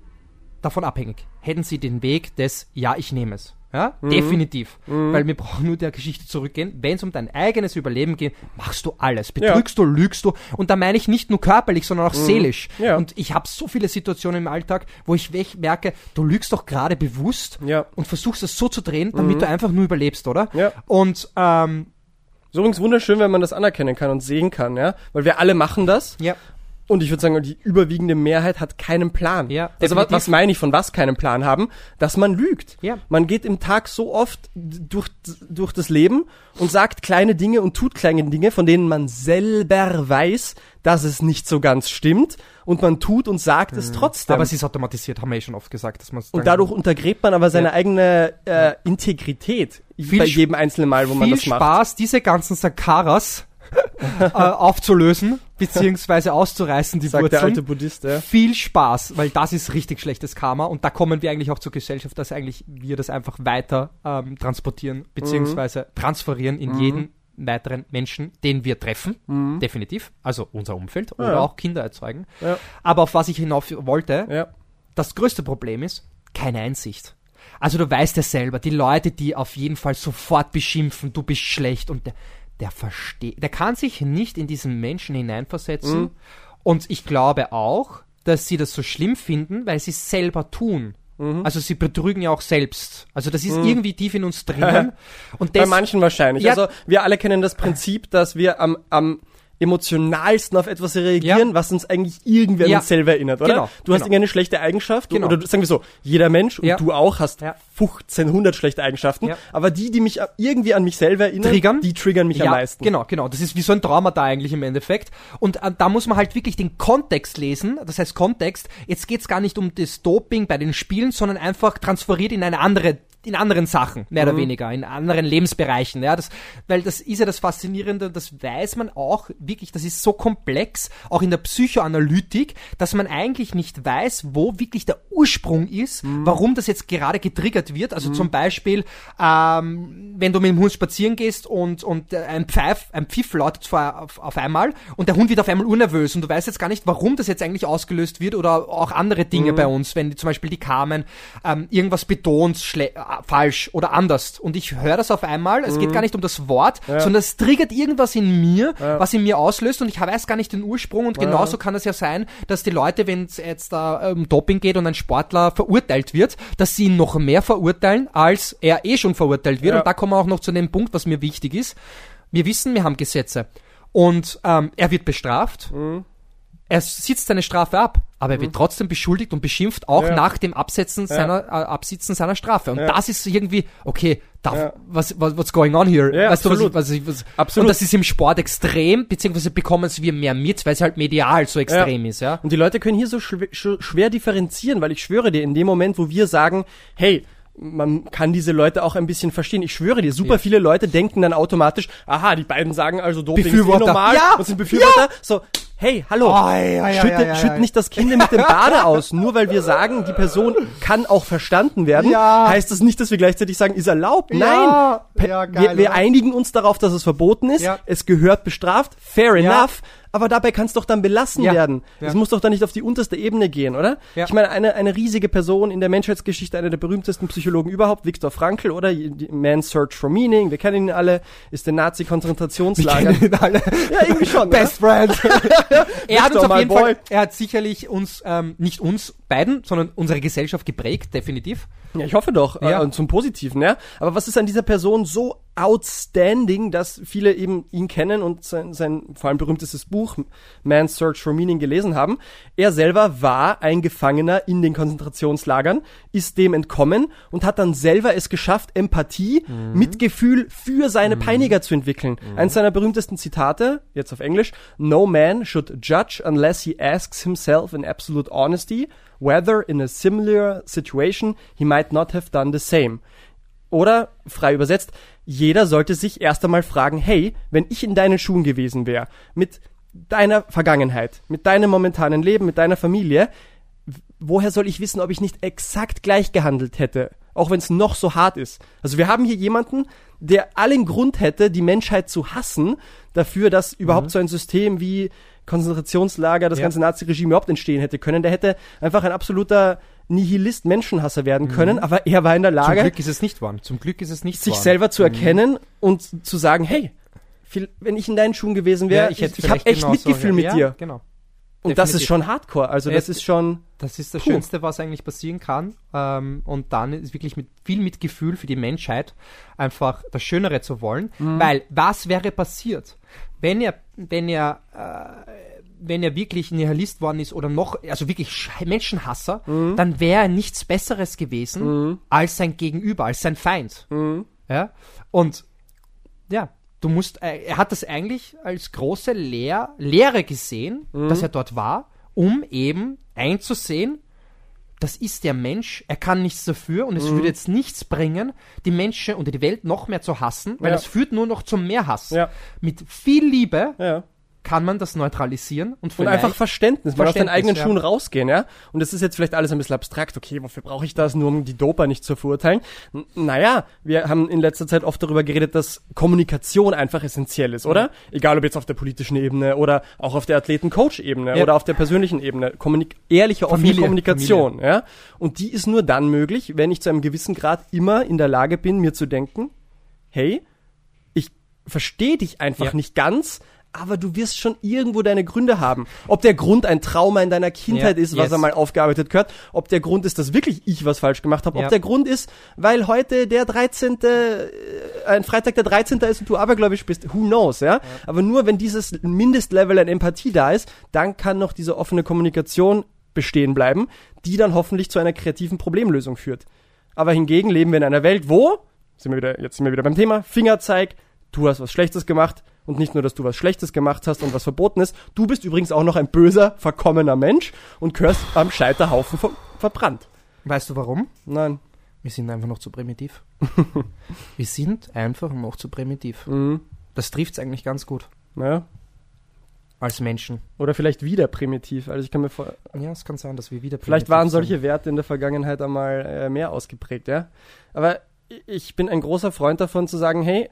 davon abhängig, hätten sie den Weg des Ja, ich nehme es. Ja, definitiv. Weil wir brauchen nur der Geschichte zurückgehen. Wenn es um dein eigenes Überleben geht, machst du alles. Betrügst du, lügst du. Und da meine ich nicht nur körperlich, sondern auch seelisch. Ja. Und ich habe so viele Situationen im Alltag, wo ich merke, du lügst doch gerade bewusst Ja. und versuchst es so zu drehen, damit du einfach nur überlebst, oder? Ja. Und ähm, Ist übrigens wunderschön, wenn man das anerkennen kann und sehen kann, ja. Weil wir alle machen das. ja, Und ich würde sagen, die überwiegende Mehrheit hat keinen Plan. Ja, also was, definitiv. was meine ich von was keinen Plan haben? Dass man lügt. Ja. Man geht im Tag so oft durch, durch das Leben und sagt kleine Dinge und tut kleine Dinge, von denen man selber weiß, dass es nicht so ganz stimmt. Und man tut und sagt es trotzdem. Mhm. aber es ist automatisiert, haben wir eh schon oft gesagt, dass man und dadurch untergräbt man aber seine Ja. eigene äh, Integrität Viel bei jedem einzelnen Mal, wo man viel das macht. Spaß, diese ganzen Sakaras [LAUGHS] äh, aufzulösen, beziehungsweise auszureißen, die sagt der Wurzeln. alte Buddhist, ja. Viel Spaß, weil das ist richtig schlechtes Karma und da kommen wir eigentlich auch zur Gesellschaft, dass eigentlich wir das einfach weiter ähm, transportieren, beziehungsweise transferieren in jeden weiteren Menschen, den wir treffen, definitiv, also unser Umfeld oder Ja. auch Kinder erzeugen. Ja. Aber auf was ich hinauf wollte, das größte Problem ist, keine Einsicht. Also du weißt ja selber, die Leute, die auf jeden Fall sofort beschimpfen, du bist schlecht und der, versteht, der kann sich nicht in diesen Menschen hineinversetzen. Mhm. Und ich glaube auch, dass sie das so schlimm finden, weil sie es selber tun. Mhm. Also sie betrügen ja auch selbst. Also das ist irgendwie tief in uns drinnen. [LAUGHS] und Bei manchen wahrscheinlich. Ja. Also wir alle kennen das Prinzip, dass wir am, am emotionalsten auf etwas reagieren, Ja. was uns eigentlich irgendwer an Ja. uns selber erinnert, oder? Genau, Du hast genau. irgendeine schlechte Eigenschaft Genau. oder sagen wir so, jeder Mensch Ja. und du auch hast Ja. 1500 schlechte Eigenschaften, aber die, die mich irgendwie an mich selber erinnern, Triggern? die triggern mich am meisten. Genau, genau. Das ist wie so ein Trauma da eigentlich im Endeffekt. Und äh, da muss man halt wirklich den Kontext lesen. Das heißt Kontext, jetzt geht's gar nicht um das Doping bei den Spielen, sondern einfach transferiert in eine andere in anderen Sachen, mehr oder weniger, in anderen Lebensbereichen. Ja, das, weil das ist ja das Faszinierende, das weiß man auch wirklich, das ist so komplex, auch in der Psychoanalytik, dass man eigentlich nicht weiß, wo wirklich der Ursprung ist, warum das jetzt gerade getriggert wird. Also zum Beispiel, ähm, wenn du mit dem Hund spazieren gehst und, und ein Pfeif, ein Pfiff lautet vor, auf, auf einmal und der Hund wird auf einmal unnervös und du weißt jetzt gar nicht, warum das jetzt eigentlich ausgelöst wird oder auch andere Dinge bei uns, wenn die, zum Beispiel die Carmen ähm, irgendwas betont, falsch oder anders. Und ich höre das auf einmal, es geht gar nicht um das Wort, sondern es triggert irgendwas in mir, was in mir auslöst. Und ich weiß gar nicht den Ursprung. Und genauso kann es ja sein, dass die Leute, wenn es jetzt da um Doping geht und ein Sportler verurteilt wird, dass sie ihn noch mehr verurteilen, als er eh schon verurteilt wird. Ja. und da kommen wir auch noch zu dem Punkt, was mir wichtig ist. Wir wissen, wir haben Gesetze. Und ähm, er wird bestraft. Mhm. Er sitzt seine Strafe ab, aber er wird trotzdem beschuldigt und beschimpft, auch Ja. nach dem Absetzen seiner, äh, Absitzen seiner Strafe. Und Ja. das ist irgendwie, okay, da, Ja. was, was, what's going on here? Ja, weißt absolut. du, was ich, was ich, was, Absolut. Und das ist im Sport extrem, beziehungsweise bekommen es wir mehr mit, weil es halt medial so extrem ist, ja. Und die Leute können hier so schw sch schwer differenzieren, weil ich schwöre dir, in dem Moment, wo wir sagen, hey, man kann diese Leute auch ein bisschen verstehen. Ich schwöre dir, super Ja. viele Leute denken dann automatisch, aha, die beiden sagen also Doping ist eh normal Ja. und sind Befürworter. So, hey, hallo, Oh, ja, ja, schütte, ja, schütt nicht das Kind mit dem Bade aus. Nur weil wir sagen, die Person kann auch verstanden werden, heißt das nicht, dass wir gleichzeitig sagen, ist erlaubt. Nein, geil, wir, wir einigen uns darauf, dass es verboten ist. Es gehört bestraft. Fair enough. Aber dabei kann es doch dann belassen Ja. werden. Ja. Es muss doch dann nicht auf die unterste Ebene gehen, oder? Ja. Ich meine, eine, eine riesige Person in der Menschheitsgeschichte, einer der berühmtesten Psychologen überhaupt, Viktor Frankl, oder? Man's Search for Meaning, wir kennen ihn alle, ist in Nazi-Konzentrationslagern. [LAUGHS] Ja, irgendwie schon. Best friend. [LAUGHS] er hat uns auf jeden boy. Fall, er hat sicherlich uns, ähm, nicht uns beiden, sondern unsere Gesellschaft geprägt, definitiv. Ja, ich hoffe doch, Ja. äh, und zum Positiven, ja. Aber was ist an dieser Person so outstanding, dass viele eben ihn kennen und sein, sein vor allem berühmtestes Buch Man's Search for Meaning gelesen haben? Er selber war ein Gefangener in den Konzentrationslagern, ist dem entkommen und hat dann selber es geschafft, Empathie, Mitgefühl für seine Peiniger zu entwickeln. Eins seiner berühmtesten Zitate, jetzt auf Englisch, No man should judge unless he asks himself in absolute honesty whether in a similar situation he might not have done the same. Oder, frei übersetzt, jeder sollte sich erst einmal fragen, hey, wenn ich in deinen Schuhen gewesen wäre, mit deiner Vergangenheit, mit deinem momentanen Leben, mit deiner Familie, woher soll ich wissen, ob ich nicht exakt gleich gehandelt hätte, auch wenn es noch so hart ist. Also wir haben hier jemanden, der allen Grund hätte, die Menschheit zu hassen, dafür, dass überhaupt so ein System wie Konzentrationslager, das Ja. ganze Naziregime überhaupt entstehen hätte können. Der hätte einfach ein absoluter Nihilist, Menschenhasser werden können, aber er war in der Zum Lage, Glück ist es nicht wahr. Zum Glück ist es nicht sich wahr. selber zu erkennen und zu sagen, hey, viel, wenn ich in deinen Schuhen gewesen wäre, Ja, ich, hätte ich, habe echt Mitgefühl mit ja, dir. Genau. Und das ist definitiv. schon Hardcore. Also das ist schon. Das ist das Puh. Schönste, was eigentlich passieren kann. Ähm, und dann ist wirklich mit viel Mitgefühl für die Menschheit einfach das Schönere zu wollen. Mhm. Weil was wäre passiert, wenn er, wenn er, äh, wenn er wirklich Nihilist worden ist oder noch, also wirklich Sch- Menschenhasser, Mhm. dann wäre er nichts Besseres gewesen als sein Gegenüber, als sein Feind. Mhm. Ja. Und ja, du musst, äh, er hat das eigentlich als große Lehr Lehre gesehen, dass er dort war, um eben einzusehen, das ist der Mensch, er kann nichts dafür und es würde jetzt nichts bringen, die Menschen und die Welt noch mehr zu hassen, weil Ja. es führt nur noch zum Mehrhass. Ja. Mit viel Liebe Ja. Kann man das neutralisieren und Und einfach Verständnis, mal aus deinen Verständnis, eigenen ja. Schuhen rausgehen, ja. Und das ist jetzt vielleicht alles ein bisschen abstrakt. Okay, wofür brauche ich das, nur um die Doper nicht zu verurteilen? N naja, wir haben in letzter Zeit oft darüber geredet, dass Kommunikation einfach essentiell ist, oder? Egal ob jetzt auf der politischen Ebene oder auch auf der Athleten-Coach-Ebene Ja. oder auf der persönlichen Ebene. Kommunik ehrliche, offene Familie, Kommunikation, ja. Und die ist nur dann möglich, wenn ich zu einem gewissen Grad immer in der Lage bin, mir zu denken, hey, ich verstehe dich einfach Ja. nicht ganz, aber du wirst schon irgendwo deine Gründe haben. Ob der Grund ein Trauma in deiner Kindheit Ja, ist, was yes. er mal aufgearbeitet gehört, ob der Grund ist, dass wirklich ich was falsch gemacht habe, Ja. ob der Grund ist, weil heute der 13., äh, ein Freitag der 13. ist und du abergläubisch bist, who knows, ja? Aber nur wenn dieses Mindestlevel an Empathie da ist, dann kann noch diese offene Kommunikation bestehen bleiben, die dann hoffentlich zu einer kreativen Problemlösung führt. Aber hingegen leben wir in einer Welt, wo, sind wir wieder, jetzt sind wir wieder beim Thema, Fingerzeig, du hast was Schlechtes gemacht und nicht nur, dass du was Schlechtes gemacht hast und was verboten ist, du bist übrigens auch noch ein böser, verkommener Mensch und gehörst am Scheiterhaufen ver verbrannt. Weißt du warum? Nein. Wir sind einfach noch zu primitiv. [LAUGHS] wir sind einfach noch zu primitiv. Mhm. Das trifft es eigentlich ganz gut. Ja. Als Menschen. Oder vielleicht wieder primitiv. Also ich kann mir vor Ja, es kann sein, dass wir wieder Vielleicht primitiv waren sind. solche Werte in der Vergangenheit einmal äh, mehr ausgeprägt, ja. Aber ich bin ein großer Freund davon zu sagen, hey,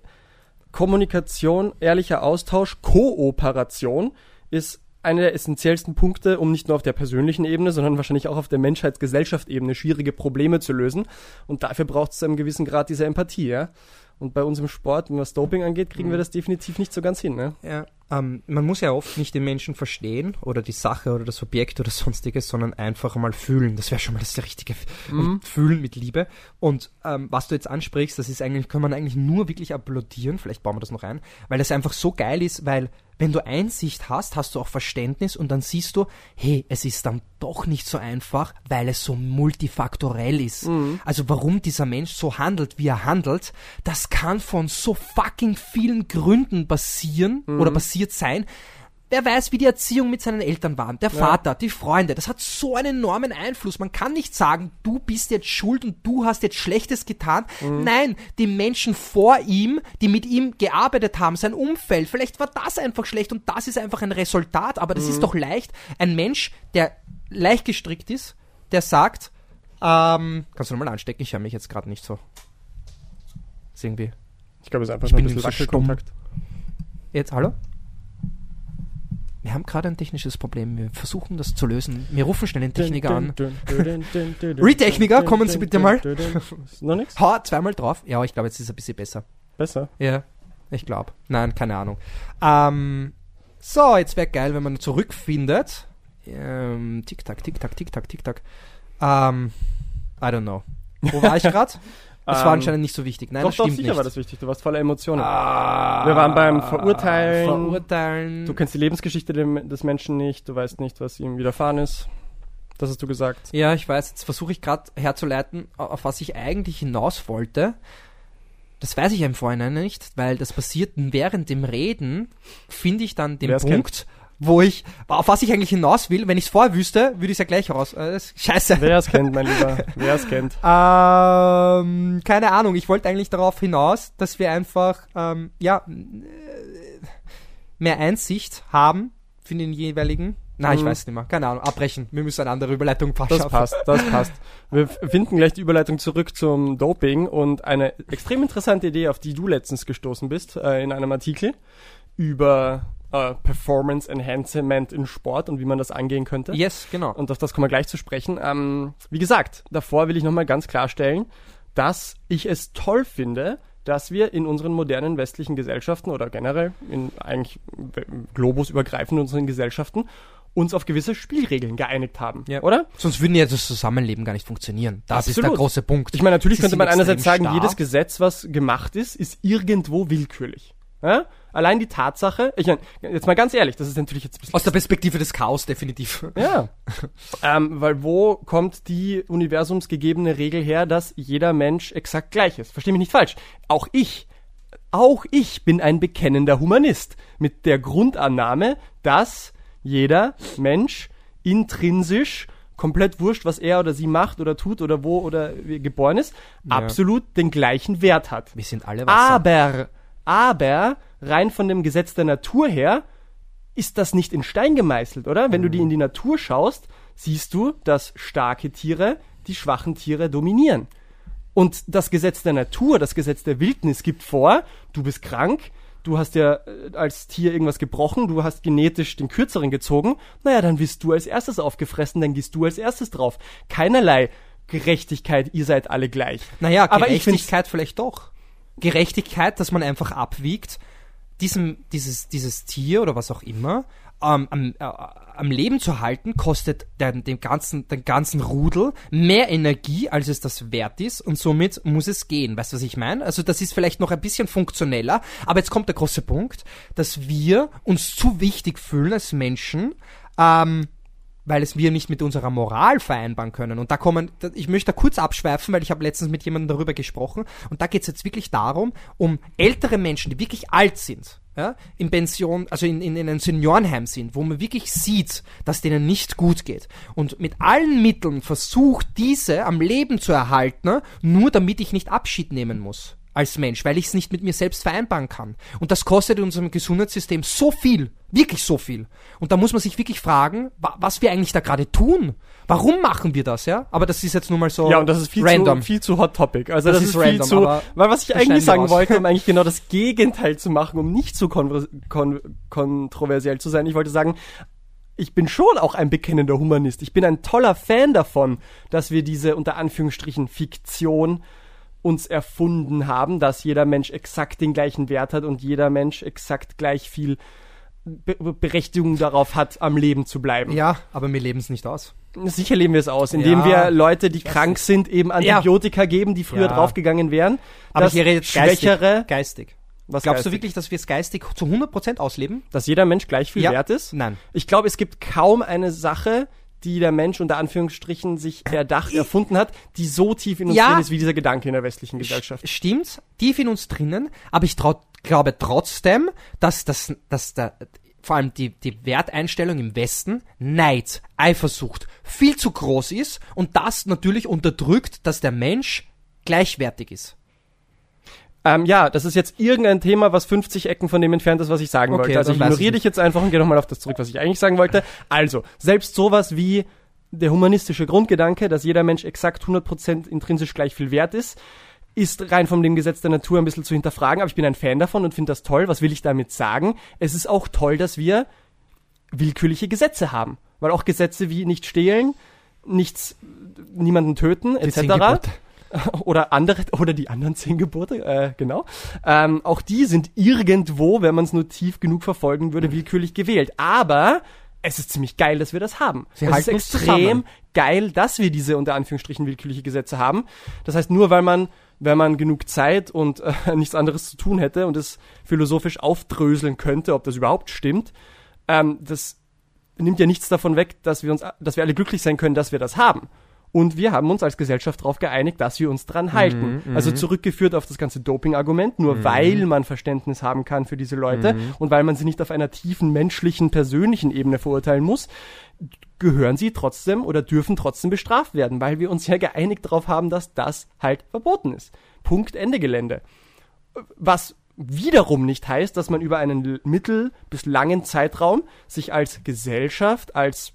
Kommunikation, ehrlicher Austausch, Kooperation ist einer der essentiellsten Punkte, um nicht nur auf der persönlichen Ebene, sondern wahrscheinlich auch auf der Menschheitsgesellschaft-Ebene schwierige Probleme zu lösen. Und dafür braucht es zu einem gewissen Grad diese Empathie, ja. Und bei uns im Sport, was Doping angeht, kriegen wir das definitiv nicht so ganz hin, ne? Ja, ähm, man muss ja oft nicht den Menschen verstehen oder die Sache oder das Objekt oder sonstiges, sondern einfach mal fühlen. Das wäre schon mal das richtige und Fühlen mit Liebe. Und ähm, was du jetzt ansprichst, das ist eigentlich, kann man eigentlich nur wirklich applaudieren. Vielleicht bauen wir das noch ein, weil das einfach so geil ist, weil wenn du Einsicht hast, hast du auch Verständnis und dann siehst du, hey, es ist dann doch nicht so einfach, weil es so multifaktorell ist. Also warum dieser Mensch so handelt, wie er handelt, das kann von so fucking vielen Gründen passieren oder passiert sein. Wer weiß, wie die Erziehung mit seinen Eltern war. Der Vater, die Freunde, das hat so einen enormen Einfluss. Man kann nicht sagen, du bist jetzt schuld und du hast jetzt Schlechtes getan. Nein, die Menschen vor ihm, die mit ihm gearbeitet haben, sein Umfeld, vielleicht war das einfach schlecht und das ist einfach ein Resultat. Aber das ist doch leicht. Ein Mensch, der leicht gestrickt ist, der sagt, ähm, kannst du nochmal anstecken? Ich höre mich jetzt gerade nicht so. Ist irgendwie. Ich glaube, es ist einfach Ich nur ein bisschen so. Wackelkontakt. Jetzt, hallo? Wir haben gerade ein technisches Problem. Wir versuchen das zu lösen. Wir rufen schnell den Techniker an. Re-Techniker, kommen Sie bitte mal. Noch nichts? Ha, zweimal drauf. Ja, ich glaube, jetzt ist es ein bisschen besser. Besser. Ja, ich glaube. Nein, keine Ahnung. Ähm, so, jetzt wäre geil, wenn man zurückfindet. Ähm, Tick-Tack, Tick-Tack, Tick-Tack, Tick-Tack. Ähm, I don't know. Wo war ich [LAUGHS] gerade? Das war Ähm, anscheinend nicht so wichtig. Nein, doch, das doch, stimmt sicher nicht. war das wichtig. Du warst voller Emotionen. Ah, Wir waren beim Verurteilen. Verurteilen. Du kennst die Lebensgeschichte des Menschen nicht. Du weißt nicht, was ihm widerfahren ist. Das hast du gesagt. Ja, ich weiß, jetzt versuche ich gerade herzuleiten, auf was ich eigentlich hinaus wollte. Das weiß ich im Vorhinein nicht, weil das passiert während dem Reden, finde ich dann den Wer's Punkt, wo ich, auf was ich eigentlich hinaus will. Wenn ich es vorher wüsste, würde ich es ja gleich raus. Äh, das- scheiße. Wer es kennt, mein Lieber. [LAUGHS] Wer es kennt. Ähm, keine Ahnung, ich wollte eigentlich darauf hinaus, dass wir einfach, ähm, ja, äh, mehr Einsicht haben für den jeweiligen. Nein, ich Mhm. weiß nicht mehr. Keine Ahnung, abbrechen. Wir müssen eine andere Überleitung Das schaffen. passt, das passt. [LAUGHS] Wir finden gleich die Überleitung zurück zum Doping und eine extrem interessante Idee, auf die du letztens gestoßen bist, äh, in einem Artikel über äh, Performance Enhancement in Sport und wie man das angehen könnte. Yes, genau. Und auf das kommen wir gleich zu sprechen. Ähm, wie gesagt, davor will ich nochmal ganz klarstellen, dass ich es toll finde, dass wir in unseren modernen westlichen Gesellschaften oder generell in eigentlich globusübergreifend unseren Gesellschaften uns auf gewisse Spielregeln geeinigt haben. Ja. Oder? Sonst würden ja das Zusammenleben gar nicht funktionieren. Das ist der Absolut. große Punkt. Ich meine, natürlich Sie könnte man einerseits sagen, starr. jedes Gesetz, was gemacht ist, ist irgendwo willkürlich. Ja? Allein die Tatsache, ich meine, jetzt mal ganz ehrlich, das ist natürlich jetzt ein bisschen Aus der Perspektive des Chaos definitiv. Ja. [LAUGHS] ähm, weil wo kommt die universumsgegebene Regel her, dass jeder Mensch exakt gleich ist? Versteh mich nicht falsch. Auch ich, auch ich bin ein bekennender Humanist. Mit der Grundannahme, dass jeder Mensch intrinsisch komplett wurscht, was er oder sie macht oder tut oder wo oder wie geboren ist, absolut den gleichen Wert hat. Wir sind alle Wasser. Aber, aber, rein von dem Gesetz der Natur her, ist das nicht in Stein gemeißelt, oder? Wenn du die in die Natur schaust, siehst du, dass starke Tiere die schwachen Tiere dominieren. Und das Gesetz der Natur, das Gesetz der Wildnis gibt vor, du bist krank, du hast ja äh, als Tier irgendwas gebrochen, du hast genetisch den kürzeren gezogen, naja, dann wirst du als erstes aufgefressen, dann gehst du als erstes drauf. Keinerlei Gerechtigkeit, ihr seid alle gleich. Naja, Aber ich Gerechtigkeit vielleicht doch. Gerechtigkeit, dass man einfach abwiegt, diesem, dieses, dieses Tier oder was auch immer ähm, am, äh, am Leben zu halten, kostet den, dem ganzen, den ganzen Rudel mehr Energie, als es das wert ist und somit muss es gehen. Weißt du, was ich meine? Also das ist vielleicht noch ein bisschen funktioneller, aber jetzt kommt der große Punkt, dass wir uns zu wichtig fühlen als Menschen, ähm, weil es wir nicht mit unserer Moral vereinbaren können. Und da kommen, ich möchte da kurz abschweifen, weil ich habe letztens mit jemandem darüber gesprochen. Und da geht es jetzt wirklich darum, um ältere Menschen, die wirklich alt sind. ja, in Pension, also in, in, in einem Seniorenheim sind, wo man wirklich sieht, dass denen nicht gut geht und mit allen Mitteln versucht, diese am Leben zu erhalten, nur damit ich nicht Abschied nehmen muss als Mensch, weil ich es nicht mit mir selbst vereinbaren kann. Und das kostet in unserem Gesundheitssystem so viel, wirklich so viel. Und da muss man sich wirklich fragen, wa was wir eigentlich da gerade tun. Warum machen wir das, ja? Aber das ist jetzt nur mal so Ja, und das ist viel, random. Zu, viel zu Hot Topic. Also das, Das ist, ist viel random, zu, aber weil was ich eigentlich sagen raus. wollte, um [LAUGHS] eigentlich genau das Gegenteil zu machen, um nicht so kon kon kontroversiell zu sein. Ich wollte sagen, ich bin schon auch ein bekennender Humanist. Ich bin ein toller Fan davon, dass wir diese unter Anführungsstrichen Fiktion uns erfunden haben, dass jeder Mensch exakt den gleichen Wert hat und jeder Mensch exakt gleich viel Be Berechtigung darauf hat, am Leben zu bleiben. Ja, aber wir leben es nicht aus. Sicher leben wir es aus, indem Ja, wir Leute, die krank sind, eben Antibiotika geben, die früher Ja. draufgegangen wären. Aber rede jetzt geistig. Schwächere, geistig. was Glaubst geistig? du wirklich, dass wir es geistig zu 100% ausleben? dass jeder Mensch gleich viel Ja. wert ist? Nein. Ich glaube, es gibt kaum eine Sache, die der Mensch unter Anführungsstrichen sich erdacht, erfunden hat, die so tief in uns Ja. drin ist wie dieser Gedanke in der westlichen Gesellschaft. Stimmt, tief in uns drinnen, aber ich trau, glaube trotzdem, dass, das, dass der, vor allem die, die Werteinstellung im Westen, Neid, Eifersucht, viel zu groß ist und das natürlich unterdrückt, dass der Mensch gleichwertig ist. Ähm, ja, das ist jetzt irgendein Thema, was 50 Ecken von dem entfernt ist, was ich sagen Okay, wollte. Also ich ignoriere dich jetzt einfach und gehe nochmal auf das zurück, was ich eigentlich sagen wollte. Also, selbst sowas wie der humanistische Grundgedanke, dass jeder Mensch exakt 100% intrinsisch gleich viel wert ist, ist rein von dem Gesetz der Natur ein bisschen zu hinterfragen, aber ich bin ein Fan davon und finde das toll. Was will ich damit sagen? Es ist auch toll, dass wir willkürliche Gesetze haben. Weil auch Gesetze wie nicht stehlen, nichts, niemanden töten, etc. [LAUGHS] Oder andere oder die anderen zehn Gebote, äh, genau. Ähm, auch die sind irgendwo, wenn man es nur tief genug verfolgen würde, willkürlich gewählt. Aber es ist ziemlich geil, dass wir das haben. Sie es ist extrem geil, dass wir diese unter Anführungsstrichen willkürliche Gesetze haben. Das heißt, nur weil man, wenn man genug Zeit und äh, [LAUGHS] nichts anderes zu tun hätte und es philosophisch aufdröseln könnte, ob das überhaupt stimmt, ähm, das nimmt ja nichts davon weg, dass wir uns, dass wir alle glücklich sein können, dass wir das haben. Und wir haben uns als Gesellschaft darauf geeinigt, dass wir uns dran halten. also zurückgeführt auf das ganze Doping-Argument, nur weil man Verständnis haben kann für diese Leute und weil man sie nicht auf einer tiefen menschlichen, persönlichen Ebene verurteilen muss, gehören sie trotzdem oder dürfen trotzdem bestraft werden, weil wir uns ja geeinigt darauf haben, dass das halt verboten ist. Punkt Ende Gelände. Was wiederum nicht heißt, dass man über einen mittel- bis langen Zeitraum sich als Gesellschachaft, als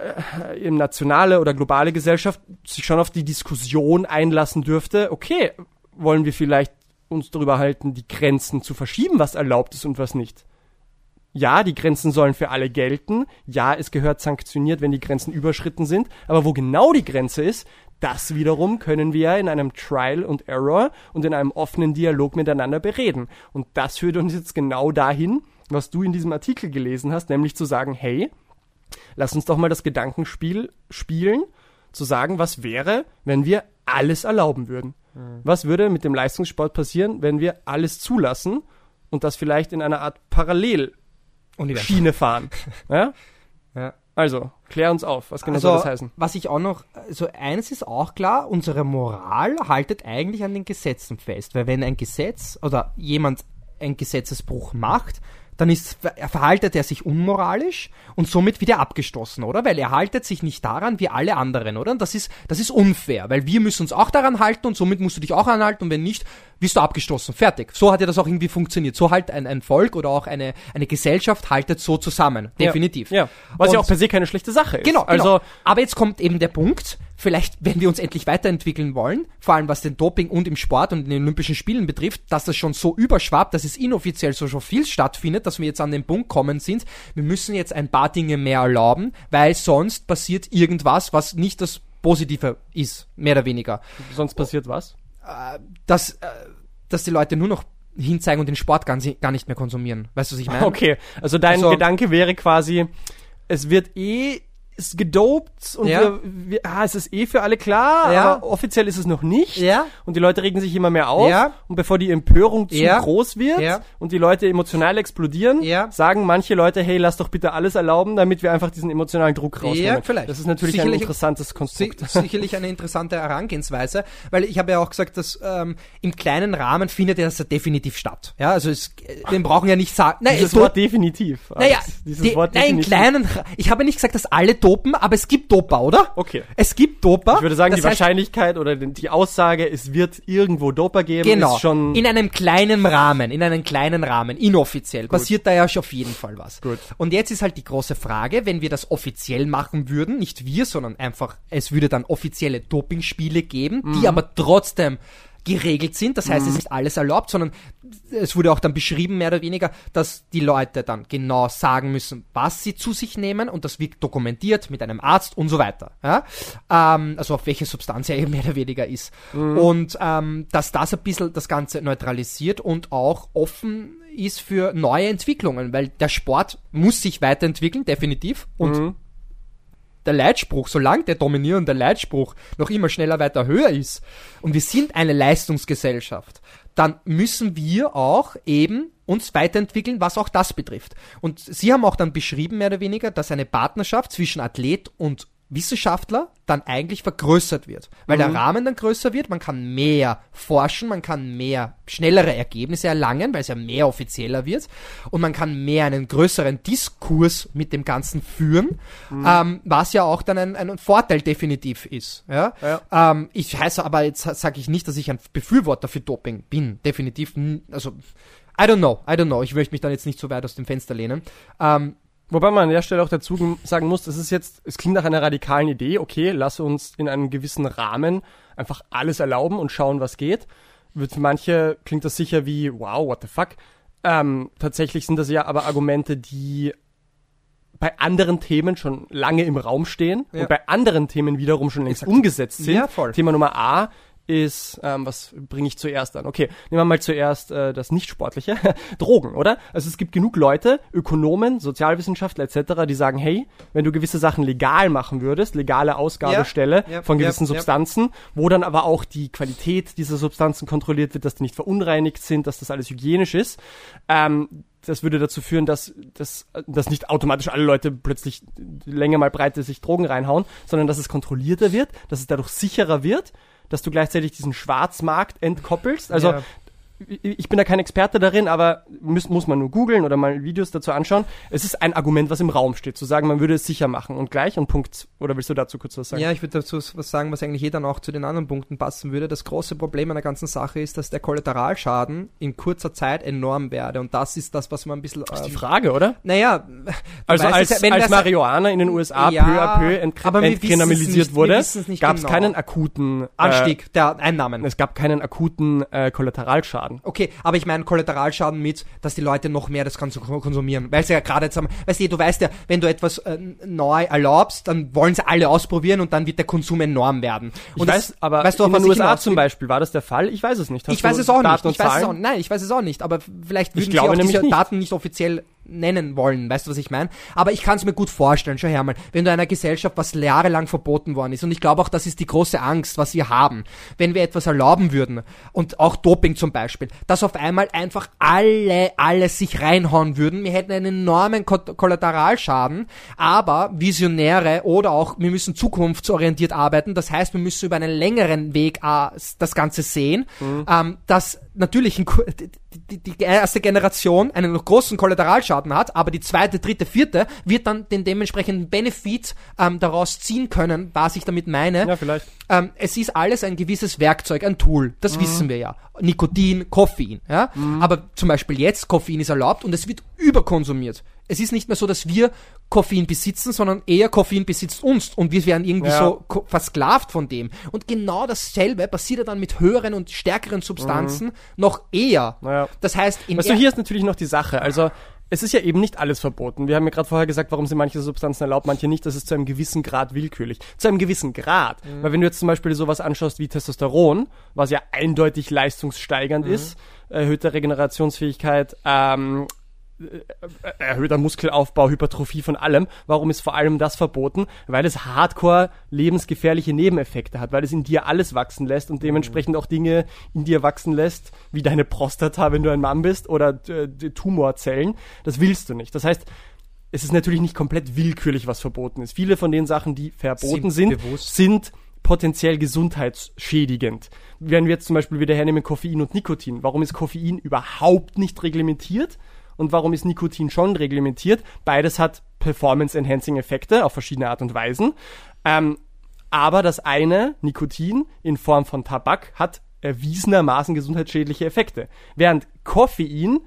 äh, im nationale oder globale Gesellschaft sich schon auf die Diskussion einlassen dürfte, okay, wollen wir vielleicht uns darüber halten, die Grenzen zu verschieben, was erlaubt ist und was nicht. Ja, die Grenzen sollen für alle gelten. Ja, es gehört sanktioniert, wenn die Grenzen überschritten sind. Aber wo genau die Grenze ist, das wiederum können wir in einem Trial und Error und in einem offenen Dialog miteinander bereden. Und das führt uns jetzt genau dahin, was du in diesem Artikel gelesen hast, nämlich zu sagen, hey, lass uns doch mal das Gedankenspiel spielen, zu sagen, was wäre, wenn wir alles erlauben würden. Was würde mit dem Leistungssport passieren, wenn wir alles zulassen und das vielleicht in einer Art Parallelschiene fahren? [LAUGHS] ja? Ja. Also, klär uns auf, was genau soll Also, das heißen? was ich auch noch, also eines ist auch klar, unsere Moral haltet eigentlich an den Gesetzen fest, weil wenn ein Gesetz oder jemand einen Gesetzesbruch macht, dann ist, er verhaltet er sich unmoralisch und somit wieder abgestoßen, oder? Weil er haltet sich nicht daran wie alle anderen, oder? Und das ist, das ist unfair, weil wir müssen uns auch daran halten und somit musst du dich auch anhalten und wenn nicht, wirst du abgestoßen. Fertig. So hat ja das auch irgendwie funktioniert. So halt ein, ein Volk oder auch eine, eine Gesellschaft haltet so zusammen. Definitiv. Ja. Was ja Und- auch per se keine schlechte Sache ist. Genau, also genau. Aber jetzt kommt eben der Punkt, vielleicht, wenn wir uns endlich weiterentwickeln wollen, vor allem was den Doping und im Sport und in den Olympischen Spielen betrifft, dass das schon so überschwappt, dass es inoffiziell so schon viel stattfindet, dass wir jetzt an den Punkt kommen sind, wir müssen jetzt ein paar Dinge mehr erlauben, weil sonst passiert irgendwas, was nicht das Positive ist, mehr oder weniger. sonst passiert was? Dass, äh, dass die Leute nur noch hinzeigen und den Sport gar, gar nicht mehr konsumieren. Weißt du, was ich meine? Okay, also dein Also- Gedanke wäre quasi, es wird eh ist gedopt und Ja. wir, wir, ah, es ist eh für alle klar, Ja. aber offiziell ist es noch nicht. Ja. Und die Leute regen sich immer mehr auf. Ja. Und bevor die Empörung zu Ja. groß wird Ja. und die Leute emotional explodieren, Ja. sagen manche Leute, hey, lass doch bitte alles erlauben, damit wir einfach diesen emotionalen Druck rausnehmen. Ja, vielleicht. Das ist natürlich ein Sicherlich- interessantes Si Konstrukt. sicherlich eine interessante Herangehensweise, weil ich habe ja auch gesagt, dass ähm, im kleinen Rahmen findet das ja definitiv statt. Ja, also es, äh, wir brauchen ja nicht sagen, nein, Dieses es- Wort definitiv. naja, dieses die, Wort nein, im definitiv. kleinen, Ra- ich habe nicht gesagt, dass alle dopen, aber es gibt Doper, oder? Okay. Es gibt Doper. Ich würde sagen, das die heißt, Wahrscheinlichkeit oder die Aussage, es wird irgendwo Doper geben, Genau, ist schon. in einem kleinen Rahmen, in einem kleinen Rahmen, inoffiziell, passiert da ja schon auf jeden Fall was. Gut. Und jetzt ist halt die große Frage, wenn wir das offiziell machen würden, nicht wir, sondern einfach, es würde dann offizielle Dopingspiele geben, Mhm. die aber trotzdem geregelt sind. Das heißt, es ist nicht alles erlaubt, sondern es wurde auch dann beschrieben, mehr oder weniger, dass die Leute dann genau sagen müssen, was sie zu sich nehmen und das wird dokumentiert mit einem Arzt und so weiter. Ja? Ähm, also auf welche Substanz er eben mehr oder weniger ist. Und ähm, dass das ein bisschen das Ganze neutralisiert und auch offen ist für neue Entwicklungen, weil der Sport muss sich weiterentwickeln, definitiv. Und der Leitspruch, solange der dominierende Leitspruch noch immer schneller weiter höher ist und wir sind eine Leistungsgesellschaft, dann müssen wir auch eben uns weiterentwickeln, was auch das betrifft. Und Sie haben auch dann beschrieben, mehr oder weniger, dass eine Partnerschaft zwischen Athlet und Wissenschaftler dann eigentlich vergrößert wird, weil der Rahmen dann größer wird, man kann mehr forschen, man kann mehr schnellere Ergebnisse erlangen, weil es ja mehr offizieller wird und man kann mehr einen größeren Diskurs mit dem Ganzen führen, ähm, was ja auch dann ein, ein Vorteil definitiv ist. Ja? Ähm, ich heiße aber jetzt sage ich nicht, dass ich ein Befürworter für Doping bin, definitiv, also I don't know, I don't know, ich möchte mich dann jetzt nicht so weit aus dem Fenster lehnen. Ähm, Wobei man an der Stelle auch dazu sagen muss, das ist jetzt, es klingt nach einer radikalen Idee, okay, lass uns in einem gewissen Rahmen einfach alles erlauben und schauen, was geht. Für manche klingt das sicher wie, wow, what the fuck. Ähm, tatsächlich sind das ja aber Argumente, die bei anderen Themen schon lange im Raum stehen Ja. und bei anderen Themen wiederum schon längst Exakt. umgesetzt sind. Ja, voll. Thema Nummer A ist, ähm, was bringe ich zuerst an? Okay, nehmen wir mal zuerst äh, das Nicht-Sportliche. [LAUGHS] Drogen, oder? Also es gibt genug Leute, Ökonomen, Sozialwissenschaftler etc., die sagen, hey, wenn du gewisse Sachen legal machen würdest, legale Ausgabestelle Ja, ja, von gewissen ja. Substanzen, wo dann aber auch die Qualität dieser Substanzen kontrolliert wird, dass die nicht verunreinigt sind, dass das alles hygienisch ist, ähm, das würde dazu führen, dass, dass, dass nicht automatisch alle Leute plötzlich länger mal breite sich Drogen reinhauen, sondern dass es kontrollierter wird, dass es dadurch sicherer wird, dass du gleichzeitig diesen Schwarzmarkt entkoppelst. Also Ja. Ich bin da kein Experte darin, aber muss, muss man nur googeln oder mal Videos dazu anschauen. Es ist ein Argument, was im Raum steht, zu sagen, man würde es sicher machen. Und gleich und Punkt. Oder willst du dazu kurz was sagen? Ja, ich würde dazu was sagen, was eigentlich dann auch zu den anderen Punkten passen würde. Das große Problem an der ganzen Sache ist, dass der Kollateralschaden in kurzer Zeit enorm werde. Und das ist das, was man ein bisschen. Das ist die Ähm, Frage, oder? naja, Also als, ja, als Marihuana in den USA Ja, peu à peu entkri- entkriminalisiert nicht, wurde, gab es genau. keinen akuten äh, Anstieg der Einnahmen. Es gab keinen akuten äh, Kollateralschaden. Okay, aber ich meine Kollateralschaden mit, dass die Leute noch mehr das Ganze kon- konsumieren. Weil sie ja gerade jetzt haben, weißt du, du weißt ja, wenn du etwas äh, neu erlaubst, dann wollen sie alle ausprobieren und dann wird der Konsum enorm werden. Ich Und weiß, das, aber weißt du, in was den ich USA zum? Beispiel war das der Fall. Ich weiß es nicht. Hast ich weiß es auch Daten nicht. Ich weiß es auch, nein, ich weiß es auch nicht. Aber vielleicht würden glaube sie auch diese nicht. Daten nicht offiziell nennen wollen. Weißt du, was ich meine? Aber ich kann es mir gut vorstellen. Schau her mal, wenn du einer Gesellschaft, was jahrelang verboten worden ist, und ich glaube auch, das ist die große Angst, was wir haben, wenn wir etwas erlauben würden, und auch Doping zum Beispiel, dass auf einmal einfach alle, alles sich reinhauen würden. Wir hätten einen enormen Ko Kollateralschaden, aber Visionäre oder auch, wir müssen zukunftsorientiert arbeiten. Das heißt, wir müssen über einen längeren Weg äh, das Ganze sehen, ähm, dass natürlich die, die, erste Generation einen großen Kollateralschaden hat, aber die zweite, dritte, vierte wird dann den dementsprechenden Benefit ähm, daraus ziehen können, was ich damit meine. Ja, vielleicht. Ähm, es ist alles ein gewisses Werkzeug, ein Tool. Das wissen wir ja. Nikotin, Koffein. Ja? Aber zum Beispiel jetzt, Koffein ist erlaubt und es wird überkonsumiert. Es ist nicht mehr so, dass wir Koffein besitzen, sondern eher Koffein besitzt uns und wir werden irgendwie Ja. so versklavt von dem. Und genau dasselbe passiert ja dann mit höheren und stärkeren Substanzen noch eher. Naja. Das heißt, im Weißt du, Er- hier ist natürlich noch die Sache. Also, es ist ja eben nicht alles verboten. Wir haben ja gerade vorher gesagt, warum sind manche Substanzen erlaubt, manche nicht. Das ist zu einem gewissen Grad willkürlich. Zu einem gewissen Grad. Weil wenn du jetzt zum Beispiel sowas anschaust wie Testosteron, was ja eindeutig leistungssteigernd ist, erhöhte Regenerationsfähigkeit, ähm, äh, erhöhter Muskelaufbau, Hypertrophie von allem. Warum ist vor allem das verboten? Weil es hardcore lebensgefährliche Nebeneffekte hat, weil es in dir alles wachsen lässt und dementsprechend auch Dinge in dir wachsen lässt, wie deine Prostata, wenn du ein Mann bist, oder äh, Tumorzellen. Das willst du nicht. Das heißt, es ist natürlich nicht komplett willkürlich, was verboten ist. Viele von den Sachen, die verboten sind, sind, sind potenziell gesundheitsschädigend. Wenn wir jetzt zum Beispiel wieder hernehmen Koffein und Nikotin. Warum ist Koffein überhaupt nicht reglementiert? Und warum ist Nikotin schon reglementiert? Beides hat Performance-Enhancing-Effekte auf verschiedene Art und Weisen. Ähm, aber das eine, Nikotin in Form von Tabak, hat erwiesenermaßen gesundheitsschädliche Effekte. Während Koffein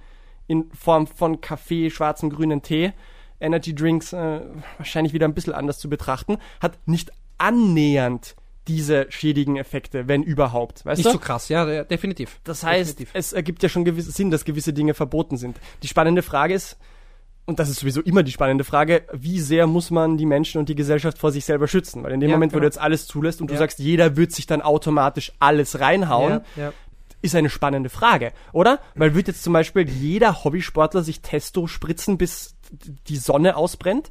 in Form von Kaffee, schwarzen, grünen Tee, Energy Drinks äh, wahrscheinlich wieder ein bisschen anders zu betrachten, hat nicht annähernd diese schädigen Effekte, wenn überhaupt. Weißt Nicht du? so krass, ja, definitiv. Das heißt, definitiv. es ergibt ja schon gewiss Sinn, dass gewisse Dinge verboten sind. Die spannende Frage ist, und das ist sowieso immer die spannende Frage, wie sehr muss man die Menschen und die Gesellschaft vor sich selber schützen? Weil in dem Ja, Moment, wo genau. du jetzt alles zulässt und du Ja. sagst, jeder wird sich dann automatisch alles reinhauen, ist eine spannende Frage, oder? Weil wird jetzt zum Beispiel jeder Hobbysportler sich Testo spritzen, bis die Sonne ausbrennt?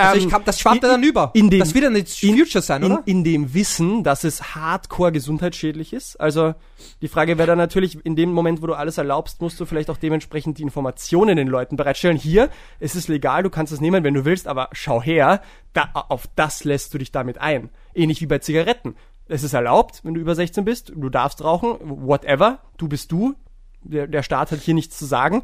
Also Ähm, ich kann, das schwappt ja in- dann über. in den- das wird dann nicht Future sein, in, oder? in dem Wissen, dass es hardcore gesundheitsschädlich ist. Also die Frage wäre dann natürlich, in dem Moment, wo du alles erlaubst, musst du vielleicht auch dementsprechend die Informationen den Leuten bereitstellen. Hier, es ist legal, du kannst es nehmen, wenn du willst, aber schau her, da, auf das lässt du dich damit ein. Ähnlich wie bei Zigaretten. Es ist erlaubt, wenn du über 16 bist, du darfst rauchen, whatever, du bist du. Der, der Staat hat hier nichts zu sagen.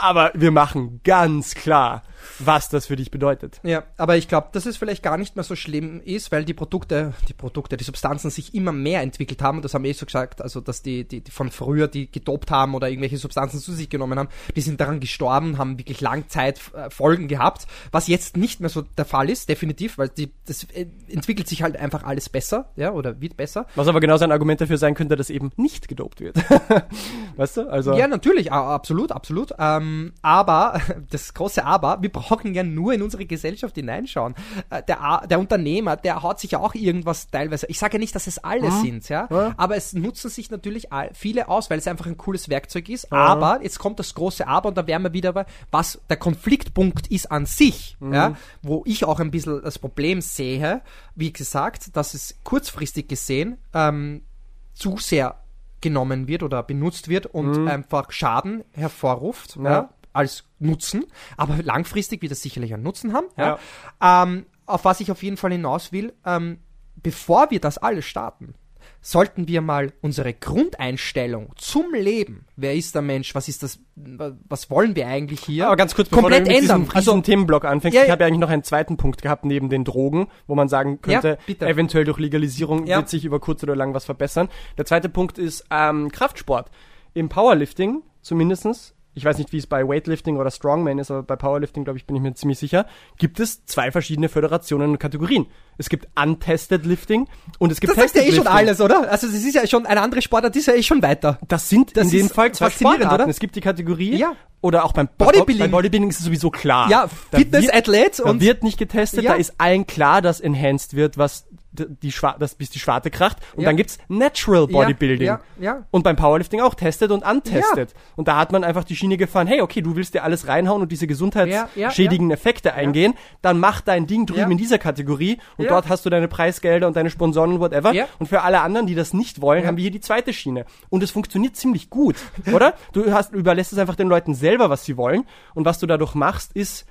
Aber wir machen ganz klar, was das für dich bedeutet. Ja, aber ich glaube, dass es vielleicht gar nicht mehr so schlimm ist, weil die Produkte, die Produkte, die Substanzen sich immer mehr entwickelt haben. Und das haben wir eh so gesagt, also dass die, die, die von früher, die gedopt haben oder irgendwelche Substanzen zu sich genommen haben, die sind daran gestorben, haben wirklich Langzeitfolgen gehabt, was jetzt nicht mehr so der Fall ist, definitiv, weil die, das äh, entwickelt sich halt einfach alles besser, ja, oder wird besser. Was aber genauso ein Argument dafür sein könnte, dass eben nicht gedopt wird. [LAUGHS] weißt du? Also. Ja, natürlich, absolut, absolut. Ähm, aber, [LAUGHS] das große Aber, wir brauchen ja nur in unsere Gesellschaft hineinschauen. Äh, Der, der Unternehmer, der haut sich ja auch irgendwas teilweise. Ich sage ja nicht, dass es alle sind, ja, Ja. aber es nutzen sich natürlich viele aus, weil es einfach ein cooles Werkzeug ist. Aber jetzt kommt das große Aber und da wären wir wieder bei, was der Konfliktpunkt ist an sich, ja, wo ich auch ein bisschen das Problem sehe, wie gesagt, dass es kurzfristig gesehen ähm, zu sehr genommen wird oder benutzt wird und einfach Schaden hervorruft ja. Ja. als Nutzen. Aber langfristig wird es sicherlich einen Nutzen haben. Ja. Ähm, auf was ich auf jeden Fall hinaus will, ähm, bevor wir das alles starten, sollten wir mal unsere Grundeinstellung zum Leben, wer ist der Mensch, was ist das, was wollen wir eigentlich hier, Aber ganz kurz, komplett bevor du mit ändern. diesem Also Themenblock anfängst, Ja, ich habe ja eigentlich noch einen zweiten Punkt gehabt neben den Drogen, wo man sagen könnte, Ja, eventuell durch Legalisierung Ja. wird sich über kurz oder lang was verbessern. Der zweite Punkt ist ähm, Kraftsport. Im Powerlifting zumindestens, ich weiß nicht, wie es bei Weightlifting oder Strongman ist, aber bei Powerlifting, glaube ich, bin ich mir ziemlich sicher, gibt es zwei verschiedene Föderationen und Kategorien. Es gibt Untested Lifting und es gibt das sagt ja eh Tested schon Lifting. alles, oder? Also das ist ja schon eine andere Sportart, die ist ja eh schon weiter. Das sind Das in dem Fall zwei Sportarten. oder? Es gibt die Kategorie Ja. oder auch beim Bodybuilding. Bei Bodybuilding ist es sowieso klar. Ja, Da Fitness, wird- Da wird nicht getestet, Ja. da ist allen klar, dass enhanced wird, was die Schwa das bis die Schwarte kracht. Und Ja. dann gibt's Natural Bodybuilding. Ja, ja. Und beim Powerlifting auch tested und untested. Und da hat man einfach die Schiene gefahren, hey, okay, du willst dir alles reinhauen und diese gesundheitsschädigenden Effekte eingehen, dann mach dein Ding drüben in dieser Kategorie und dort hast du deine Preisgelder und deine Sponsoren, whatever. Ja. Und für alle anderen, die das nicht wollen, haben wir hier die zweite Schiene. Und es funktioniert ziemlich gut, oder? Du hast, überlässt es einfach den Leuten selber, was sie wollen. Und was du dadurch machst, ist,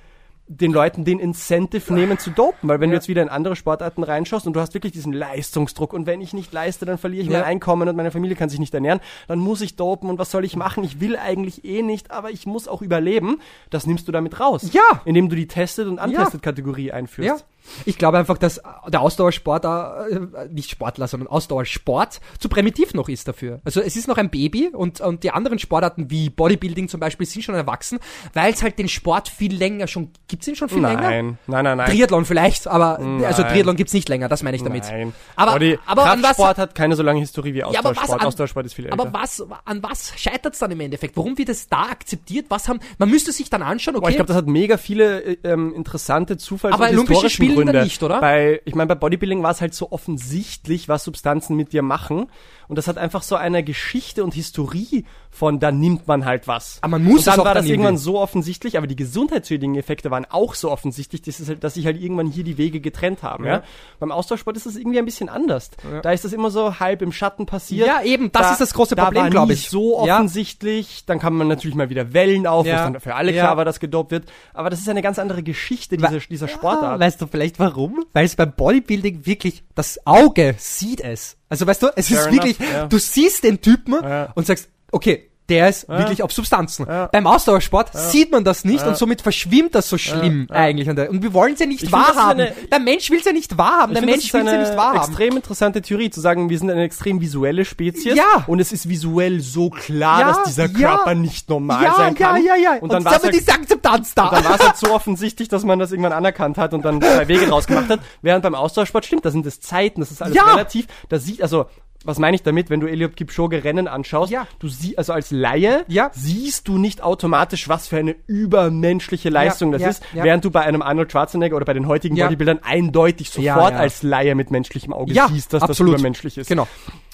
den Leuten den Incentive nehmen zu dopen, weil wenn du Ja. jetzt wieder in andere Sportarten reinschaust und du hast wirklich diesen Leistungsdruck und wenn ich nicht leiste, dann verliere ich Ja. mein Einkommen und meine Familie kann sich nicht ernähren, dann muss ich dopen und was soll ich machen? Ich will eigentlich eh nicht, aber ich muss auch überleben. Das nimmst du damit raus. Ja. Indem du die Tested und Untested Kategorie einführst. Ja. Ich glaube einfach, dass der Ausdauersport, äh, nicht Sportler, sondern Ausdauersport zu primitiv noch ist dafür. Also es ist noch ein Baby und, und die anderen Sportarten wie Bodybuilding zum Beispiel sind schon erwachsen, weil es halt den Sport viel länger schon, gibt's ihn schon viel länger? Nein, nein, nein, nein. Triathlon vielleicht, aber also Nein. Triathlon gibt's nicht länger, das meine ich damit. Nein. Aber, Body, aber an was, Kraftsport hat keine so lange Historie wie ja, aber Ausdauersport. was an, Ausdauersport ist viel älter. aber was, an was scheitert es dann im Endeffekt? Warum wird es da akzeptiert? Was haben, man müsste sich dann anschauen, okay, Boah, ich glaube, das hat mega viele äh, ähm, interessante Zufalls- Aber und Olympische historischen Spiele dann Gründe. nicht, oder? Bei, ich meine, bei Bodybuilding war es halt so offensichtlich, was Substanzen mit dir machen. Und das hat einfach so eine Geschichte und Historie von, da nimmt man halt was. Aber man muss und dann es auch war das irgendwann irgendwie- so offensichtlich, aber die gesundheitsschädigen Effekte waren auch so offensichtlich, dass, halt, dass sich halt irgendwann hier die Wege getrennt haben. Ja. Ja. Beim Austauschsport ist das irgendwie ein bisschen anders. Da ist das immer so halb im Schatten passiert. Ja, eben, das ist das große da Problem, war glaub nie ich. so Ja. offensichtlich. Dann kann man natürlich mal wieder Wellen auf, wo Ja. es dann für alle Ja. klar war, dass gedopt wird. Aber das ist eine ganz andere Geschichte dieser, dieser Sportart. Weißt du vielleicht warum? Weil es beim Bodybuilding wirklich, das Auge sieht es. Also weißt du, es Fair ist enough, wirklich, ja. du siehst den Typen Ja. und sagst, okay, der ist wirklich auf Substanzen. Ja. Beim Ausdauersport sieht man das nicht und somit verschwimmt das so schlimm eigentlich. Und, und wir wollen es ja nicht Ich find, wahrhaben. eine- Der Mensch will es ja nicht wahrhaben. Der Mensch will es ja nicht wahrhaben. extrem interessante Theorie, zu sagen, wir sind eine extrem visuelle Spezies. Ja. Und es ist visuell so klar, Ja, dass dieser ja. Körper nicht normal ja, sein kann. ja, ja, ja. Und dann da war es Akzeptanz da. dann war es halt so offensichtlich, dass man das irgendwann anerkannt hat und dann zwei Wege rausgemacht hat. Während beim Austauschsport stimmt, da sind es Zeiten, das ist alles Ja. relativ. Da sieht, also, was meine ich damit, wenn du Eliud Kipchoge Rennen anschaust? Ja. Du siehst, also als Laie, Ja. siehst du nicht automatisch, was für eine übermenschliche Leistung das ja, ist, ja. während du bei einem Arnold Schwarzenegger oder bei den heutigen Ja. Bodybuildern eindeutig sofort Ja, ja. als Laie mit menschlichem Auge Ja, siehst, dass absolut. das übermenschlich ist. Genau.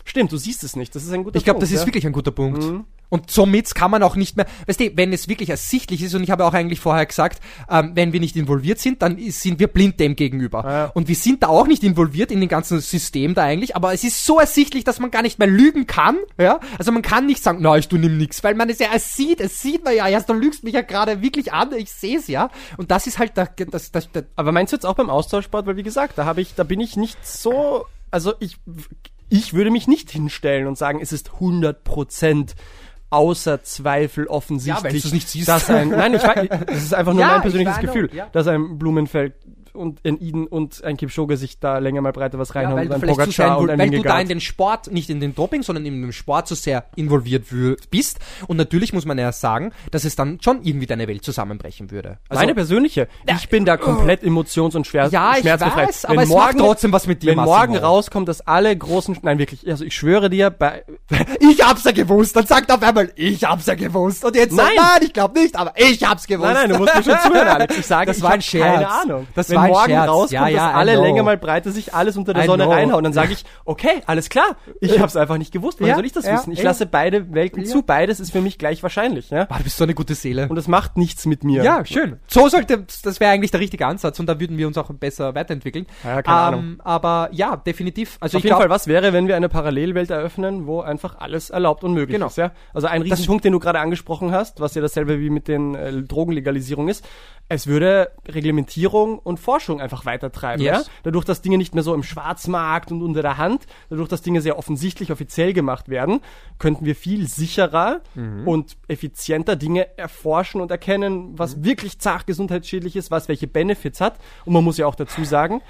Stimmt, du siehst es nicht. Das ist ein guter Ich glaube, Punkt, das ist ja. wirklich ein guter Punkt. Und somit kann man auch nicht mehr, weißt du, wenn es wirklich ersichtlich ist, und ich habe auch eigentlich vorher gesagt, ähm, wenn wir nicht involviert sind, dann ist, sind wir blind dem gegenüber. Ja. Und wir sind da auch nicht involviert in den ganzen System da eigentlich, aber es ist so ersichtlich, dass man gar nicht mehr lügen kann, ja. Also man kann nicht sagen, na, ich tu nimm nix, weil man es ja es sieht, es sieht man ja, erst du lügst mich ja gerade wirklich an, ich sehe es ja. Und das ist halt, da, das, das, das, Aber meinst du jetzt auch beim Austauschsport? Weil wie gesagt, da habe ich, da bin ich nicht so, also ich, ich würde mich nicht hinstellen und sagen, es ist 100 Prozent außer Zweifel offensichtlich. Ja. Dass ein, nein, ich [LAUGHS] das ist einfach nur Ja, mein ich persönliches Gefühl, ja. dass ein Blumenfeld und ein Iden und ein Kipchoge sich da länger mal breiter was Ja, reinhauen weil und du ein Pogacar und ein weil du da in den Sport, nicht in den Doping, sondern in den Sport so sehr involviert bist. Und natürlich muss man ja sagen, dass es dann schon irgendwie deine Welt zusammenbrechen würde. Also, Meine persönliche. Ich bin da komplett emotions- und schwer, Ja, ich schmerzbefreit. weiß, aber es macht trotzdem was mit dir, Wenn morgen Massimo. rauskommt, dass alle großen, nein wirklich, also ich schwöre dir, bei, [LAUGHS] ich hab's ja gewusst. Dann sagt auf einmal, ich hab's ja gewusst. Und jetzt sagt, Nein. nein, ich glaube nicht, aber ich hab's gewusst. Nein, nein, du musst mir schon zuhören, Alex. Ich [LAUGHS] sage, Das ich war ein Scherz. keine Ahnung. Das Wenn war ein morgen Scherz. rauskommt, Ja, ja, dass alle know. länger mal breite sich alles unter der I Sonne know. reinhauen, dann sage ich, okay, alles klar. Ich habe es einfach nicht gewusst. Woher Ja, soll ich das ja, wissen? Ich ja. lasse beide Welten Ja. zu. Beides ist für mich gleich wahrscheinlich. Ja? Boah, du bist so eine gute Seele. Und das macht nichts mit mir. Ja, schön. So sollte, das wäre eigentlich der richtige Ansatz und da würden wir uns auch besser weiterentwickeln. Ja, keine Ahnung. Ähm, Aber ja, definitiv. Also Auf jeden glaub, Fall, was wäre, wenn wir eine Parallelwelt eröffnen, wo einfach alles erlaubt und möglich Genau. ist, ja? Also ein Riesenpunkt, den du gerade angesprochen hast, was ja dasselbe wie mit den äh, Drogenlegalisierung ist, es würde Reglementierung und Forschung einfach weitertreiben, Yes. ja? Dadurch, dass Dinge nicht mehr so im Schwarzmarkt und unter der Hand, dadurch, dass Dinge sehr offensichtlich offiziell gemacht werden, könnten wir viel sicherer Mhm. und effizienter Dinge erforschen und erkennen, Mhm. was wirklich zart gesundheitsschädlich ist, was welche Benefits hat. Und man muss ja auch dazu sagen,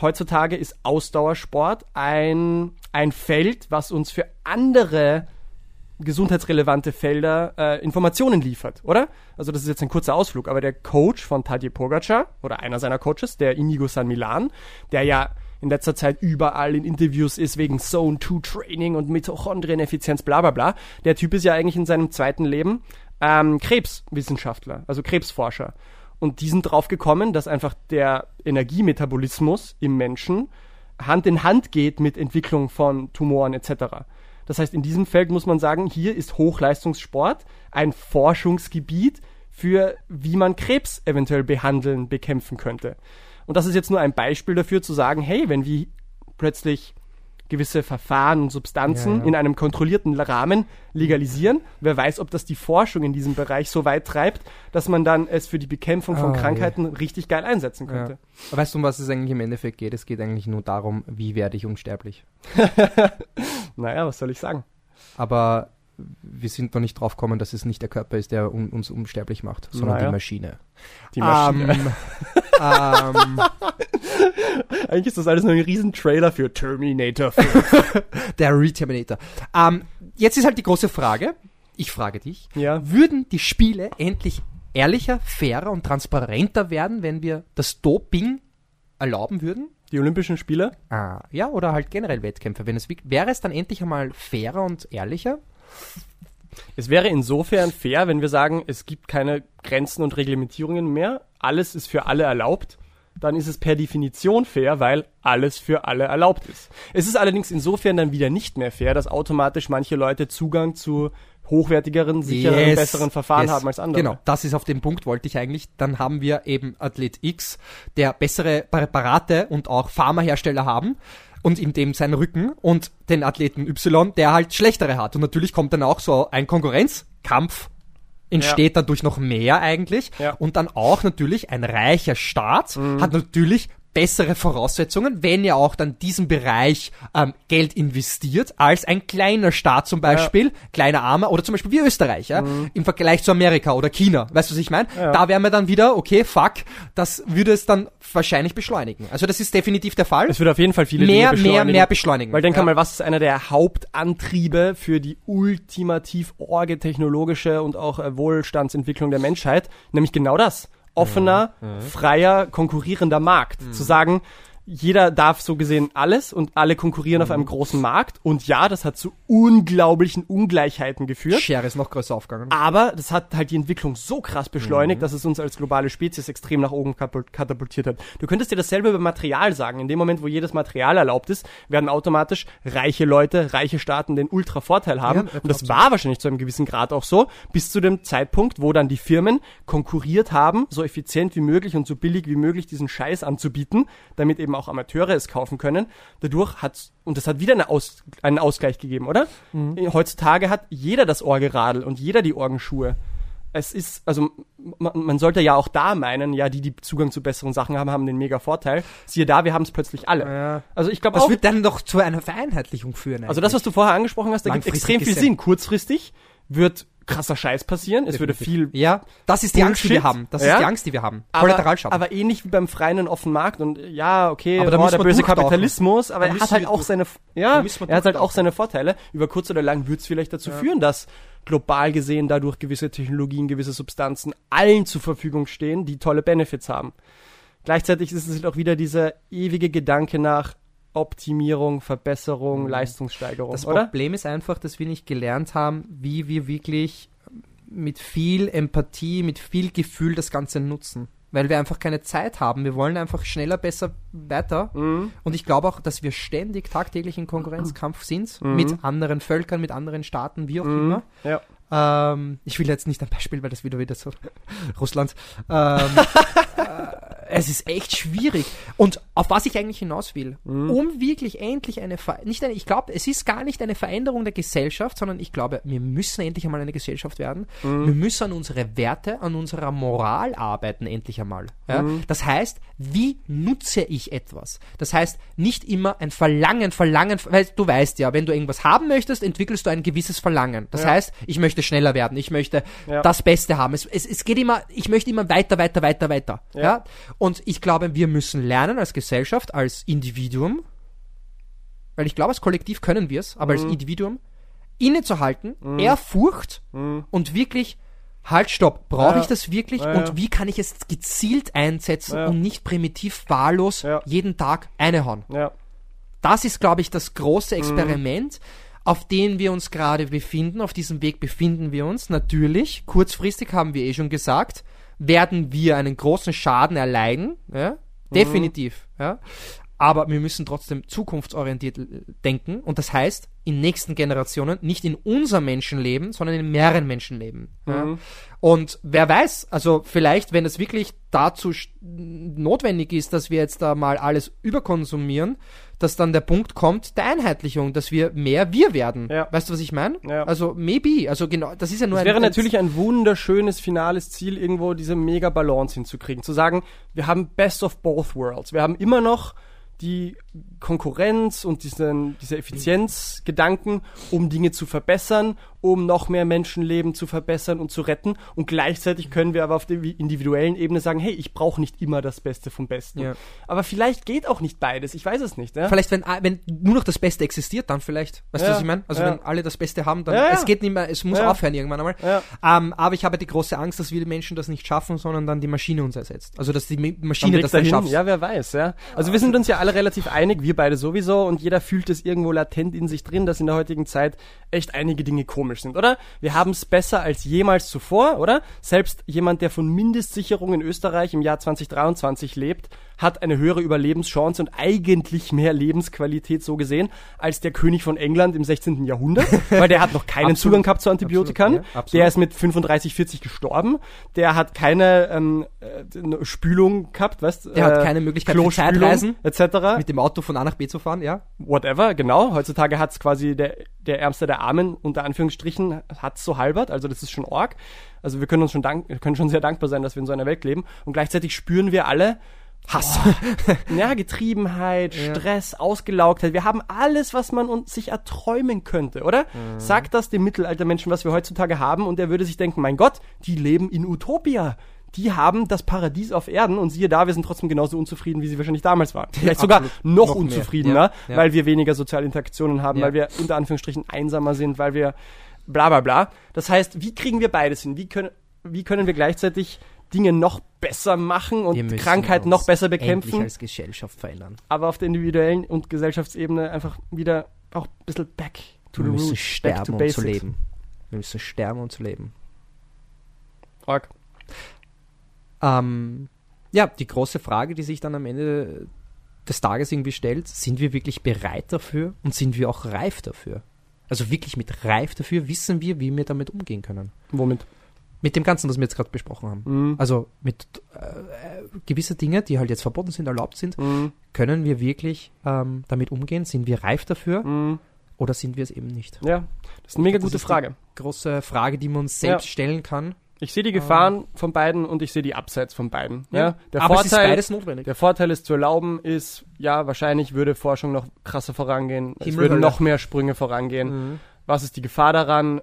heutzutage ist Ausdauersport ein, ein Feld, was uns für andere gesundheitsrelevante Felder äh, Informationen liefert, oder? Also das ist jetzt ein kurzer Ausflug, aber der Coach von Tadej Pogacar oder einer seiner Coaches, der Inigo San Milan, der ja in letzter Zeit überall in Interviews ist wegen Zone 2 Training und Mitochondrieneffizienz, bla bla bla. Der Typ ist ja eigentlich in seinem zweiten Leben ähm, Krebswissenschaftler, also Krebsforscher. Und die sind drauf gekommen, dass einfach der Energiemetabolismus im Menschen Hand in Hand geht mit Entwicklung von Tumoren etc. Das heißt, in diesem Feld muss man sagen, hier ist Hochleistungssport ein Forschungsgebiet für, wie man Krebs eventuell behandeln, bekämpfen könnte. Und das ist jetzt nur ein Beispiel dafür zu sagen, hey, wenn wir plötzlich gewisse Verfahren und Substanzen Ja, ja. in einem kontrollierten Rahmen legalisieren. Wer weiß, ob das die Forschung in diesem Bereich so weit treibt, dass man dann es für die Bekämpfung von Ah. Krankheiten richtig geil einsetzen könnte. Ja. Weißt du, um was es eigentlich im Endeffekt geht? Es geht eigentlich nur darum, wie werde ich unsterblich. [LAUGHS] Naja, was soll ich sagen? Aber wir sind noch nicht drauf gekommen, dass es nicht der Körper ist, der un uns unsterblich macht, sondern Naja. die Maschine. Die Maschine. Ähm, [LAUGHS] ähm, [LAUGHS] Eigentlich ist das alles nur ein riesen Trailer für Terminator 5. [LAUGHS] der Reterminator. Ähm, jetzt ist halt die große Frage. Ich frage dich. ja. Würden die Spiele endlich ehrlicher, fairer und transparenter werden, wenn wir das Doping erlauben würden? Die Olympischen Spiele? Ah, ja, oder halt generell Wettkämpfe. Wenn es, wäre es dann endlich einmal fairer und ehrlicher? Es wäre insofern fair, wenn wir sagen, es gibt keine Grenzen und Reglementierungen mehr. Alles ist für alle erlaubt. dann ist es per Definition fair, weil alles für alle erlaubt ist. Es ist allerdings insofern dann wieder nicht mehr fair, dass automatisch manche Leute Zugang zu hochwertigeren, sicheren, Yes, besseren Verfahren yes. haben als andere. Genau, das ist auf dem Punkt, wollte ich eigentlich. Dann haben wir eben Athlet X, der bessere Präparate und auch Pharmahersteller haben und in dem sein Rücken und den Athleten Y, der halt schlechtere hat. Und natürlich kommt dann auch so ein Konkurrenzkampf entsteht dadurch noch mehr eigentlich. Ja. Und dann auch natürlich ein reicher Staat hat natürlich bessere Voraussetzungen, wenn er auch dann diesen Bereich ähm, Geld investiert, als ein kleiner Staat zum Beispiel, kleiner Armer oder zum Beispiel wie Österreich, ja, im Vergleich zu Amerika oder China. Weißt du, was ich meine? Ja. Da wären wir dann wieder, okay, fuck, das würde es dann wahrscheinlich beschleunigen. Also das ist definitiv der Fall. Es wird auf jeden Fall viele Mehr, Dinge mehr, beschleunigen. mehr beschleunigen. Weil denk Ja. mal, was ist einer der Hauptantriebe für die ultimativ orge technologische und auch äh, Wohlstandsentwicklung der Menschheit? Nämlich genau das. Offener, freier, konkurrierender Markt. Zu sagen, jeder darf so gesehen alles und alle konkurrieren auf einem großen Markt. Und ja, das hat zu unglaublichen Ungleichheiten geführt. Schere ist noch größer aufgegangen. Aber das hat halt die Entwicklung so krass beschleunigt, dass es uns als globale Spezies extrem nach oben katapultiert hat. Du könntest dir dasselbe über Material sagen. In dem Moment, wo jedes Material erlaubt ist, werden automatisch reiche Leute, reiche Staaten den Ultra-Vorteil haben. Ja, Und das war wahrscheinlich zu einem gewissen Grad auch so, bis zu dem Zeitpunkt, wo dann die Firmen konkurriert haben, so effizient wie möglich und so billig wie möglich diesen Scheiß anzubieten, damit eben auch Amateure es kaufen können. Dadurch hat und das hat wieder eine Aus, einen Ausgleich gegeben, oder? Heutzutage hat jeder das Orgeradel und jeder die Orgenschuhe. Es ist, also man, man sollte ja auch da meinen, ja, die, die Zugang zu besseren Sachen haben, haben den mega Vorteil. Siehe da, wir haben es plötzlich alle. Ja. Also ich glaube Das auch, wird dann doch zu einer Vereinheitlichung führen. also das, was du vorher angesprochen hast, da gibt extrem viel. Sinn. Kurzfristig wird krasser Scheiß passieren. Es würde viel Ja, das ist die Angst, die wir Bullshit. haben. Das Ja. ist die Angst, die wir haben. aber, Kollateralschaden. aber ähnlich wie beim freien und offenen Markt und äh, ja, okay, Aber da müssen der böse. Kapitalismus, aber er hat halt auch seine ja, er hat halt auch seine Vorteile. Über kurz oder lang wird es vielleicht dazu führen, dass global gesehen dadurch gewisse Technologien, gewisse Substanzen allen zur Verfügung stehen, die tolle Benefits haben. Gleichzeitig ist es halt auch wieder dieser ewige Gedanke nach Optimierung, Verbesserung, Leistungssteigerung, Mhm. das oder? Problem ist einfach, dass wir nicht gelernt haben, wie wir wirklich mit viel Empathie, mit viel Gefühl das Ganze nutzen. Weil wir einfach keine Zeit haben. Wir wollen einfach schneller, besser, weiter. Mhm. Und ich glaube auch, dass wir ständig tagtäglich in Konkurrenzkampf sind. Mhm. Mit anderen Völkern, mit anderen Staaten, wie auch immer. Ja. Ähm, ich will jetzt nicht ein Beispiel, weil das wieder wieder so [LAUGHS] Russland. Ähm, äh, [LAUGHS] es ist echt schwierig. Und auf was ich eigentlich hinaus will, um wirklich endlich eine, Ver nicht eine, ich glaube, es ist gar nicht eine Veränderung der Gesellschaft, sondern ich glaube, wir müssen endlich einmal eine Gesellschaft werden. Wir müssen an unsere Werte, an unserer Moral arbeiten, endlich einmal. Ja? Das heißt, wie nutze ich etwas? Das heißt, nicht immer ein Verlangen, Verlangen, weil du weißt ja, wenn du irgendwas haben möchtest, entwickelst du ein gewisses Verlangen. Das Ja. heißt, ich möchte schneller werden, ich möchte Ja. das Beste haben. Es, es, es geht immer, ich möchte immer weiter, weiter, weiter, weiter. Ja. Und ich glaube, wir müssen lernen als Gesellschaft, als Individuum, weil ich glaube, als Kollektiv können wir es, aber Mhm. als Individuum, innezuhalten, Ehrfurcht und wirklich, halt, stopp, brauche Ja. ich das wirklich Ja, ja. und wie kann ich es gezielt einsetzen und nicht primitiv wahllos jeden Tag eine hauen. Ja. Das ist, glaube ich, das große Mhm. Experiment, auf dem wir uns gerade befinden. Auf diesem Weg befinden wir uns. Natürlich, kurzfristig haben wir eh schon gesagt, werden wir einen großen Schaden erleiden. Ja? Definitiv. Ja? Aber wir müssen trotzdem zukunftsorientiert denken. Und das heißt, in nächsten Generationen nicht in unserem Menschenleben, sondern in mehreren Menschenleben. Ja? Und wer weiß, also vielleicht, wenn es wirklich dazu notwendig ist, dass wir jetzt da mal alles überkonsumieren, dass dann der Punkt kommt der Einheitlichung, dass wir mehr wir werden. Ja. Weißt du, was ich meine? Ja. Also maybe, also genau, das ist ja nur Es ein, wäre ein- natürlich ein wunderschönes finales Ziel, irgendwo diese mega Balance hinzukriegen. Zu sagen, wir haben Best of both worlds. Wir haben immer noch die Konkurrenz und diesen, diese Effizienzgedanken, um Dinge zu verbessern, um noch mehr Menschenleben zu verbessern und zu retten. Und gleichzeitig können wir aber auf der individuellen Ebene sagen, hey, ich brauche nicht immer das Beste vom Besten. Ja. Aber vielleicht geht auch nicht beides. Ich weiß es nicht. Ja? Vielleicht, wenn, wenn nur noch das Beste existiert, dann vielleicht. Weißt du, Ja, was ich meine? Also wenn alle das Beste haben, dann es geht nicht mehr, es muss aufhören irgendwann einmal. Ähm, aber ich habe die große Angst, dass wir Menschen das nicht schaffen, sondern dann die Maschine uns ersetzt. Also dass die Maschine das dann dahin, schafft. Ja, wer weiß, ja. Also wir sind uns ja alle relativ einig, wir beide sowieso, und jeder fühlt es irgendwo latent in sich drin, dass in der heutigen Zeit echt einige Dinge komisch sind, oder? Wir haben es besser als jemals zuvor, oder? Selbst jemand, der von Mindestsicherung in Österreich im Jahr 2023 lebt, hat eine höhere Überlebenschance und eigentlich mehr Lebensqualität so gesehen als der König von England im 16. Jahrhundert, [LAUGHS] weil der hat noch keinen Absolut. Zugang gehabt zu Antibiotika. Absolut, ja, der ist mit 35, 40 gestorben. Der hat keine ähm, äh, Spülung gehabt, weißt Der hat keine Möglichkeit für Zeitreisen. etc. Mit dem Auto von A nach B zu fahren, ja? Whatever, genau. Heutzutage hat's quasi der, der Ärmste der Armen, unter Anführungsstrichen, hat's so halbert. Also das ist schon arg. Also wir können uns schon dank, können schon sehr dankbar sein, dass wir in so einer Welt leben. Und gleichzeitig spüren wir alle, Hass. [LAUGHS] ja, Getriebenheit, Ja. Stress, Ausgelaugtheit. Wir haben alles, was man uns sich erträumen könnte, oder? Mhm. Sagt das dem Mittelaltermenschen, was wir heutzutage haben, und er würde sich denken, mein Gott, die leben in Utopia. Die haben das Paradies auf Erden und siehe da, wir sind trotzdem genauso unzufrieden, wie sie wahrscheinlich damals waren. Vielleicht sogar noch, Noch unzufriedener, Ja, ja. weil wir weniger soziale Interaktionen haben, Ja. weil wir unter Anführungsstrichen einsamer sind, weil wir bla bla bla. Das heißt, wie kriegen wir beides hin? Wie können, wie können wir gleichzeitig Dinge noch besser machen und Wir müssen Krankheit uns noch besser Endlich bekämpfen? als Gesellschaft verändern. aber auf der individuellen und Gesellschaftsebene einfach wieder auch ein bisschen back to Wir the müssen roots, back sterben, to um basics. zu leben. Wir müssen sterben, um zu leben. Arg. Ähm, ja, die große Frage, die sich dann am Ende des Tages irgendwie stellt, sind wir wirklich bereit dafür und sind wir auch reif dafür? Also wirklich mit reif dafür wissen wir, wie wir damit umgehen können. Womit? Mit dem Ganzen, was wir jetzt gerade besprochen haben. Mhm. Also mit äh, gewisse Dinge, die halt jetzt verboten sind, erlaubt sind, Mhm. können wir wirklich ähm, damit umgehen? Sind wir reif dafür Mhm. oder sind wir es eben nicht? Ja, das ist eine mega Das gute Frage. Große Frage, die man uns selbst Ja. stellen kann. Ich sehe die Gefahren von beiden und ich sehe die Upsides von beiden. Ja. Der, Aber es ist Vorteil, beides notwendig. der Vorteil ist zu erlauben, ist, ja, wahrscheinlich würde Forschung noch krasser vorangehen. es Himmel, würden Hölle. noch mehr Sprünge vorangehen. Mhm. Was ist die Gefahr daran?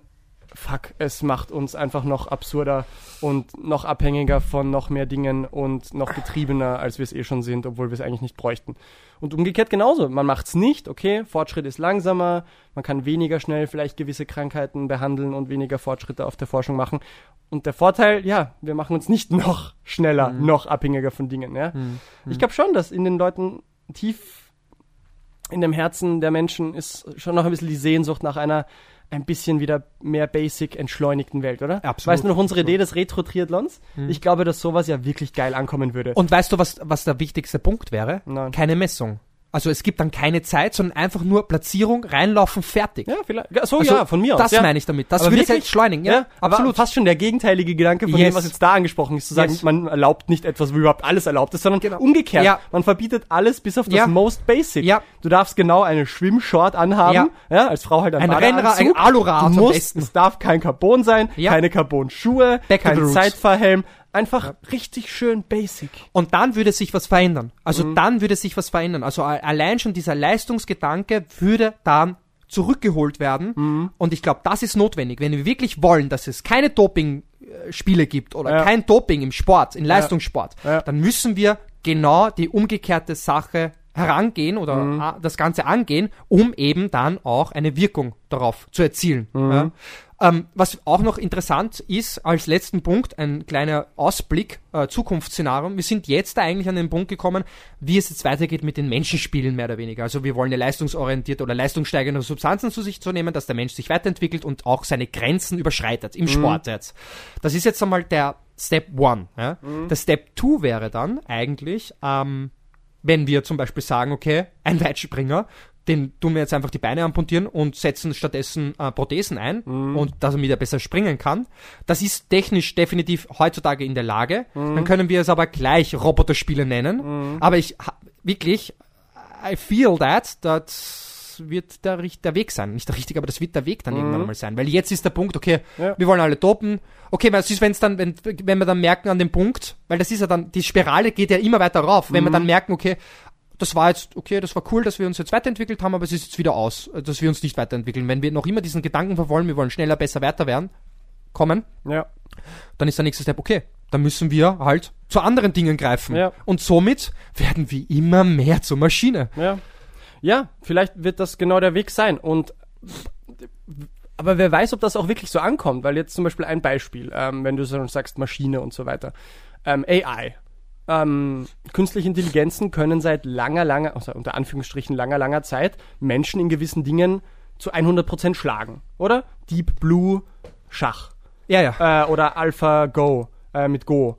Fuck, es macht uns einfach noch absurder und noch abhängiger von noch mehr Dingen und noch getriebener, als wir es eh schon sind, obwohl wir es eigentlich nicht bräuchten. Und umgekehrt genauso. Man macht es nicht, okay, Fortschritt ist langsamer, man kann weniger schnell vielleicht gewisse Krankheiten behandeln und weniger Fortschritte auf der Forschung machen. Und der Vorteil, ja, wir machen uns nicht [LAUGHS] noch schneller, Mhm. noch abhängiger von Dingen, ja. Mhm. Ich glaube schon, dass in den Leuten tief in dem Herzen der Menschen ist schon noch ein bisschen die Sehnsucht nach einer ein bisschen wieder mehr basic entschleunigten Welt, oder? Absolut, Weißt du noch unsere. Idee des Retro-Triathlons? Hm. Ich glaube, dass sowas ja wirklich geil ankommen würde. Und weißt du, was, was der wichtigste Punkt wäre? Nein. Keine Messung. Also es gibt dann keine Zeit, sondern einfach nur Platzierung, reinlaufen, fertig. ja, vielleicht. So Also, ja, von mir aus. Das ja. meine ich damit. Das Aber würde wirklich? halt beschleunigen. Ja, Ja, absolut. Aber fast schon der gegenteilige Gedanke von Yes. dem, was jetzt da angesprochen ist, zu sagen, Yes. man erlaubt nicht etwas, wo überhaupt alles erlaubt ist, sondern Genau. umgekehrt. Ja. Man verbietet alles bis auf das Ja. most basic. Ja. Du darfst genau eine Schwimmshort anhaben, Ja. ja, als Frau halt ein, Ein Rennrad, ein. Alurad Du musst, es darf kein Carbon sein, Ja. keine Carbon-Schuhe, kein. Zeitfahrhelm. Einfach richtig schön basic. Und dann würde sich was verändern. Also Mhm. dann würde sich was verändern. Also allein schon dieser Leistungsgedanke würde dann zurückgeholt werden. Mhm. Und ich glaube, das ist notwendig. Wenn wir wirklich wollen, dass es keine Doping-Spiele gibt oder Ja. kein Doping im Sport, in Leistungssport, Ja. dann müssen wir genau die umgekehrte Sache herangehen oder Mhm. das Ganze angehen, um eben dann auch eine Wirkung darauf zu erzielen. Mhm. Ja. Ähm, was auch noch interessant ist, als letzten Punkt, ein kleiner Ausblick, äh, Zukunftsszenario. Wir sind jetzt da eigentlich an den Punkt gekommen, wie es jetzt weitergeht mit den Menschenspielen mehr oder weniger. Also wir wollen ja leistungsorientierte oder leistungssteigernde Substanzen zu sich zu nehmen, dass der Mensch sich weiterentwickelt und auch seine Grenzen überschreitet im Sport jetzt. Das ist jetzt einmal der Step One. Ja? Der Step Two wäre dann eigentlich, ähm, wenn wir zum Beispiel sagen, okay, ein Weitspringer, den tun wir jetzt einfach die Beine amputieren und setzen stattdessen äh, Prothesen ein und dass er wieder besser springen kann. Das ist technisch definitiv heutzutage in der Lage. Dann können wir es aber gleich Roboterspiele nennen. Aber ich wirklich, I feel that, das wird der, der Weg sein. Nicht der richtige, aber das wird der Weg dann irgendwann einmal sein. Weil jetzt ist der Punkt, okay, Ja. wir wollen alle dopen. Okay, was ist, wenn es dann, wenn, wenn wir dann merken an dem Punkt, weil das ist ja dann, die Spirale geht ja immer weiter rauf, wenn wir dann merken, okay, das war jetzt, okay, das war cool, dass wir uns jetzt weiterentwickelt haben, aber es ist jetzt wieder aus, äh, dass wir uns nicht weiterentwickeln. Wenn wir noch immer diesen Gedanken verfolgen, wir wollen schneller, besser, weiter werden, kommen, Ja. dann ist der nächste Step, okay, dann müssen wir halt zu anderen Dingen greifen. Ja. Und somit werden wir immer mehr zur Maschine. Ja. Ja, vielleicht wird das genau der Weg sein. Und aber wer weiß, ob das auch wirklich so ankommt, weil jetzt zum Beispiel ein Beispiel, ähm, wenn du so sagst Maschine und so weiter. Ähm, AI. Ähm, künstliche Intelligenzen können seit langer, langer, also unter Anführungsstrichen langer, langer Zeit Menschen in gewissen Dingen zu 100% schlagen, oder? Deep Blue Schach. Ja, ja. Äh, oder Alpha Go äh, mit Go.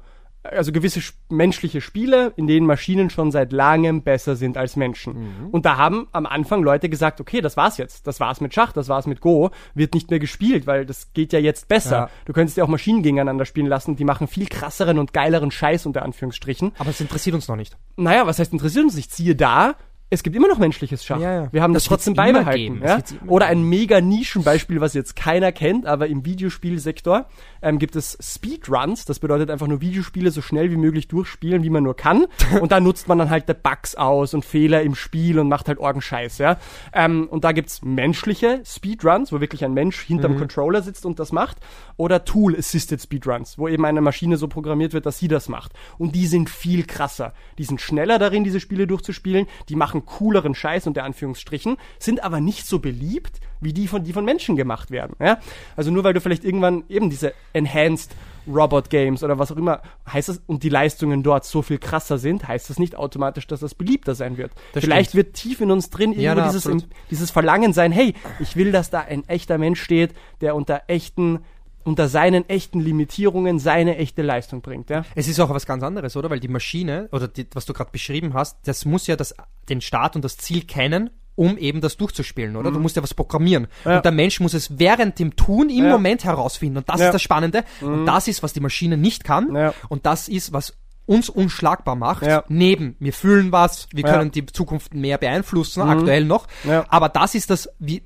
Also gewisse menschliche Spiele, in denen Maschinen schon seit langem besser sind als Menschen. Mhm. Und da haben am Anfang Leute gesagt, okay, das war's jetzt. Das war's mit Schach, das war's mit Go. Wird nicht mehr gespielt, weil das geht ja jetzt besser. Ja. Du könntest ja auch Maschinen gegeneinander spielen lassen, die machen viel krasseren und geileren Scheiß unter Anführungsstrichen. Aber es interessiert uns noch nicht. Naja, was heißt interessiert uns nicht? Siehe da, es gibt immer noch menschliches Schach. Ja, ja. Wir haben das, Das trotzdem beibehalten. Ja? Oder ein mega Nischenbeispiel, was jetzt keiner kennt, aber im Videospielsektor ähm, gibt es Speedruns. Das bedeutet einfach nur Videospiele so schnell wie möglich durchspielen, wie man nur kann. [LAUGHS] und da nutzt man dann halt die Bugs aus und Fehler im Spiel und macht halt Orgenscheiß. Ja? Ähm, und da gibt's menschliche Speedruns, wo wirklich ein Mensch hinterm Mhm. Controller sitzt und das macht. Oder Tool-Assisted Speedruns, wo eben eine Maschine so programmiert wird, dass sie das macht. Und die sind viel krasser. Die sind schneller darin, diese Spiele durchzuspielen. Die machen cooleren Scheiß unter Anführungsstrichen, sind aber nicht so beliebt, wie die von, die von Menschen gemacht werden. Ja? Also nur weil du vielleicht irgendwann eben diese Enhanced Robot Games oder was auch immer heißt das und die Leistungen dort so viel krasser sind, heißt das nicht automatisch, dass das beliebter sein wird. Das Vielleicht stimmt. wird tief in uns drin Ja, na, dieses, absolut. dieses Verlangen sein, hey, ich will, dass da ein echter Mensch steht, der unter echten, unter seinen echten Limitierungen seine echte Leistung bringt, ja. Es ist auch was ganz anderes, oder? Weil die Maschine, oder die, was du gerade beschrieben hast, das muss ja das, den Start und das Ziel kennen, um eben das durchzuspielen, oder? Du musst ja was programmieren. Mhm. Ja. Und der Mensch muss es während dem Tun im Ja. Moment herausfinden. Und das Ja. Mhm. ist das Spannende. Und das ist, was die Maschine nicht kann. Und das ist, was uns unschlagbar macht. Neben, wir fühlen was, wir können die Zukunft mehr beeinflussen, aktuell noch. Aber das ist das, wie,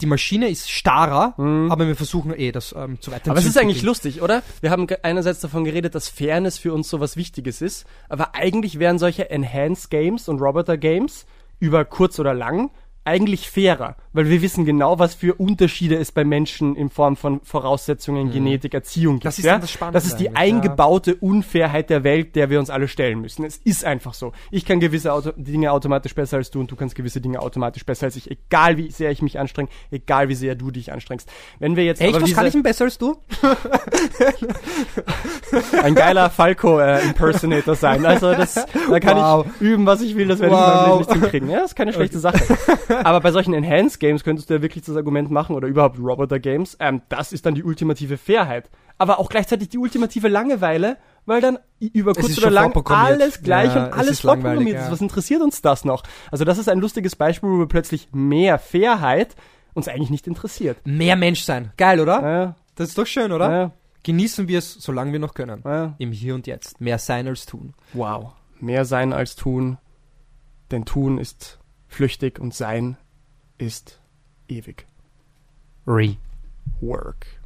die Maschine ist starrer, aber wir versuchen eh, das ähm, zu. Mhm. Aber es ist eigentlich lustig, oder? Wir haben einerseits davon geredet, dass Fairness für uns so was Wichtiges ist, aber eigentlich wären solche Enhanced Games und Roboter Games über kurz oder lang eigentlich fairer, weil wir wissen genau, was für Unterschiede es bei Menschen in Form von Voraussetzungen, Genetik, Erziehung gibt. Mhm. Das ist ja? das Spannende das ist die eingebaute Unfairheit der Welt, der wir uns alle stellen müssen. Es ist einfach so. Ich kann gewisse Auto Dinge automatisch besser als du und du kannst gewisse Dinge automatisch besser als ich, egal wie sehr ich mich anstrenge, egal wie sehr du dich anstrengst. Wenn wir jetzt Echt, was kann ich denn besser als du? [LAUGHS] ein geiler Falco-Impersonator sein. Also das, da kann Wow. ich üben, was ich will, das werde ich in Wow. meinem Leben nicht hinkriegen. Ja, das ist keine schlechte Sache. [LAUGHS] Aber bei solchen Enhanced Games könntest du ja wirklich das Argument machen, oder überhaupt Roboter Games, ähm, das ist dann die ultimative Fairheit. Aber auch gleichzeitig die ultimative Langeweile, weil dann über kurz oder lang alles gleich Ja, und es alles vorprogrammiert ist. ja. Was interessiert uns das noch? Also das ist ein lustiges Beispiel, wo wir plötzlich mehr Fairheit uns eigentlich nicht interessiert. Mehr Mensch sein. Geil, oder? Ja, Das ist doch schön, oder? ja, Genießen wir es, solange wir noch können. ja. Im Hier und Jetzt. Mehr sein als tun. Wow. Mehr sein als tun, denn tun ist flüchtig und sein ist ewig. Re. Work.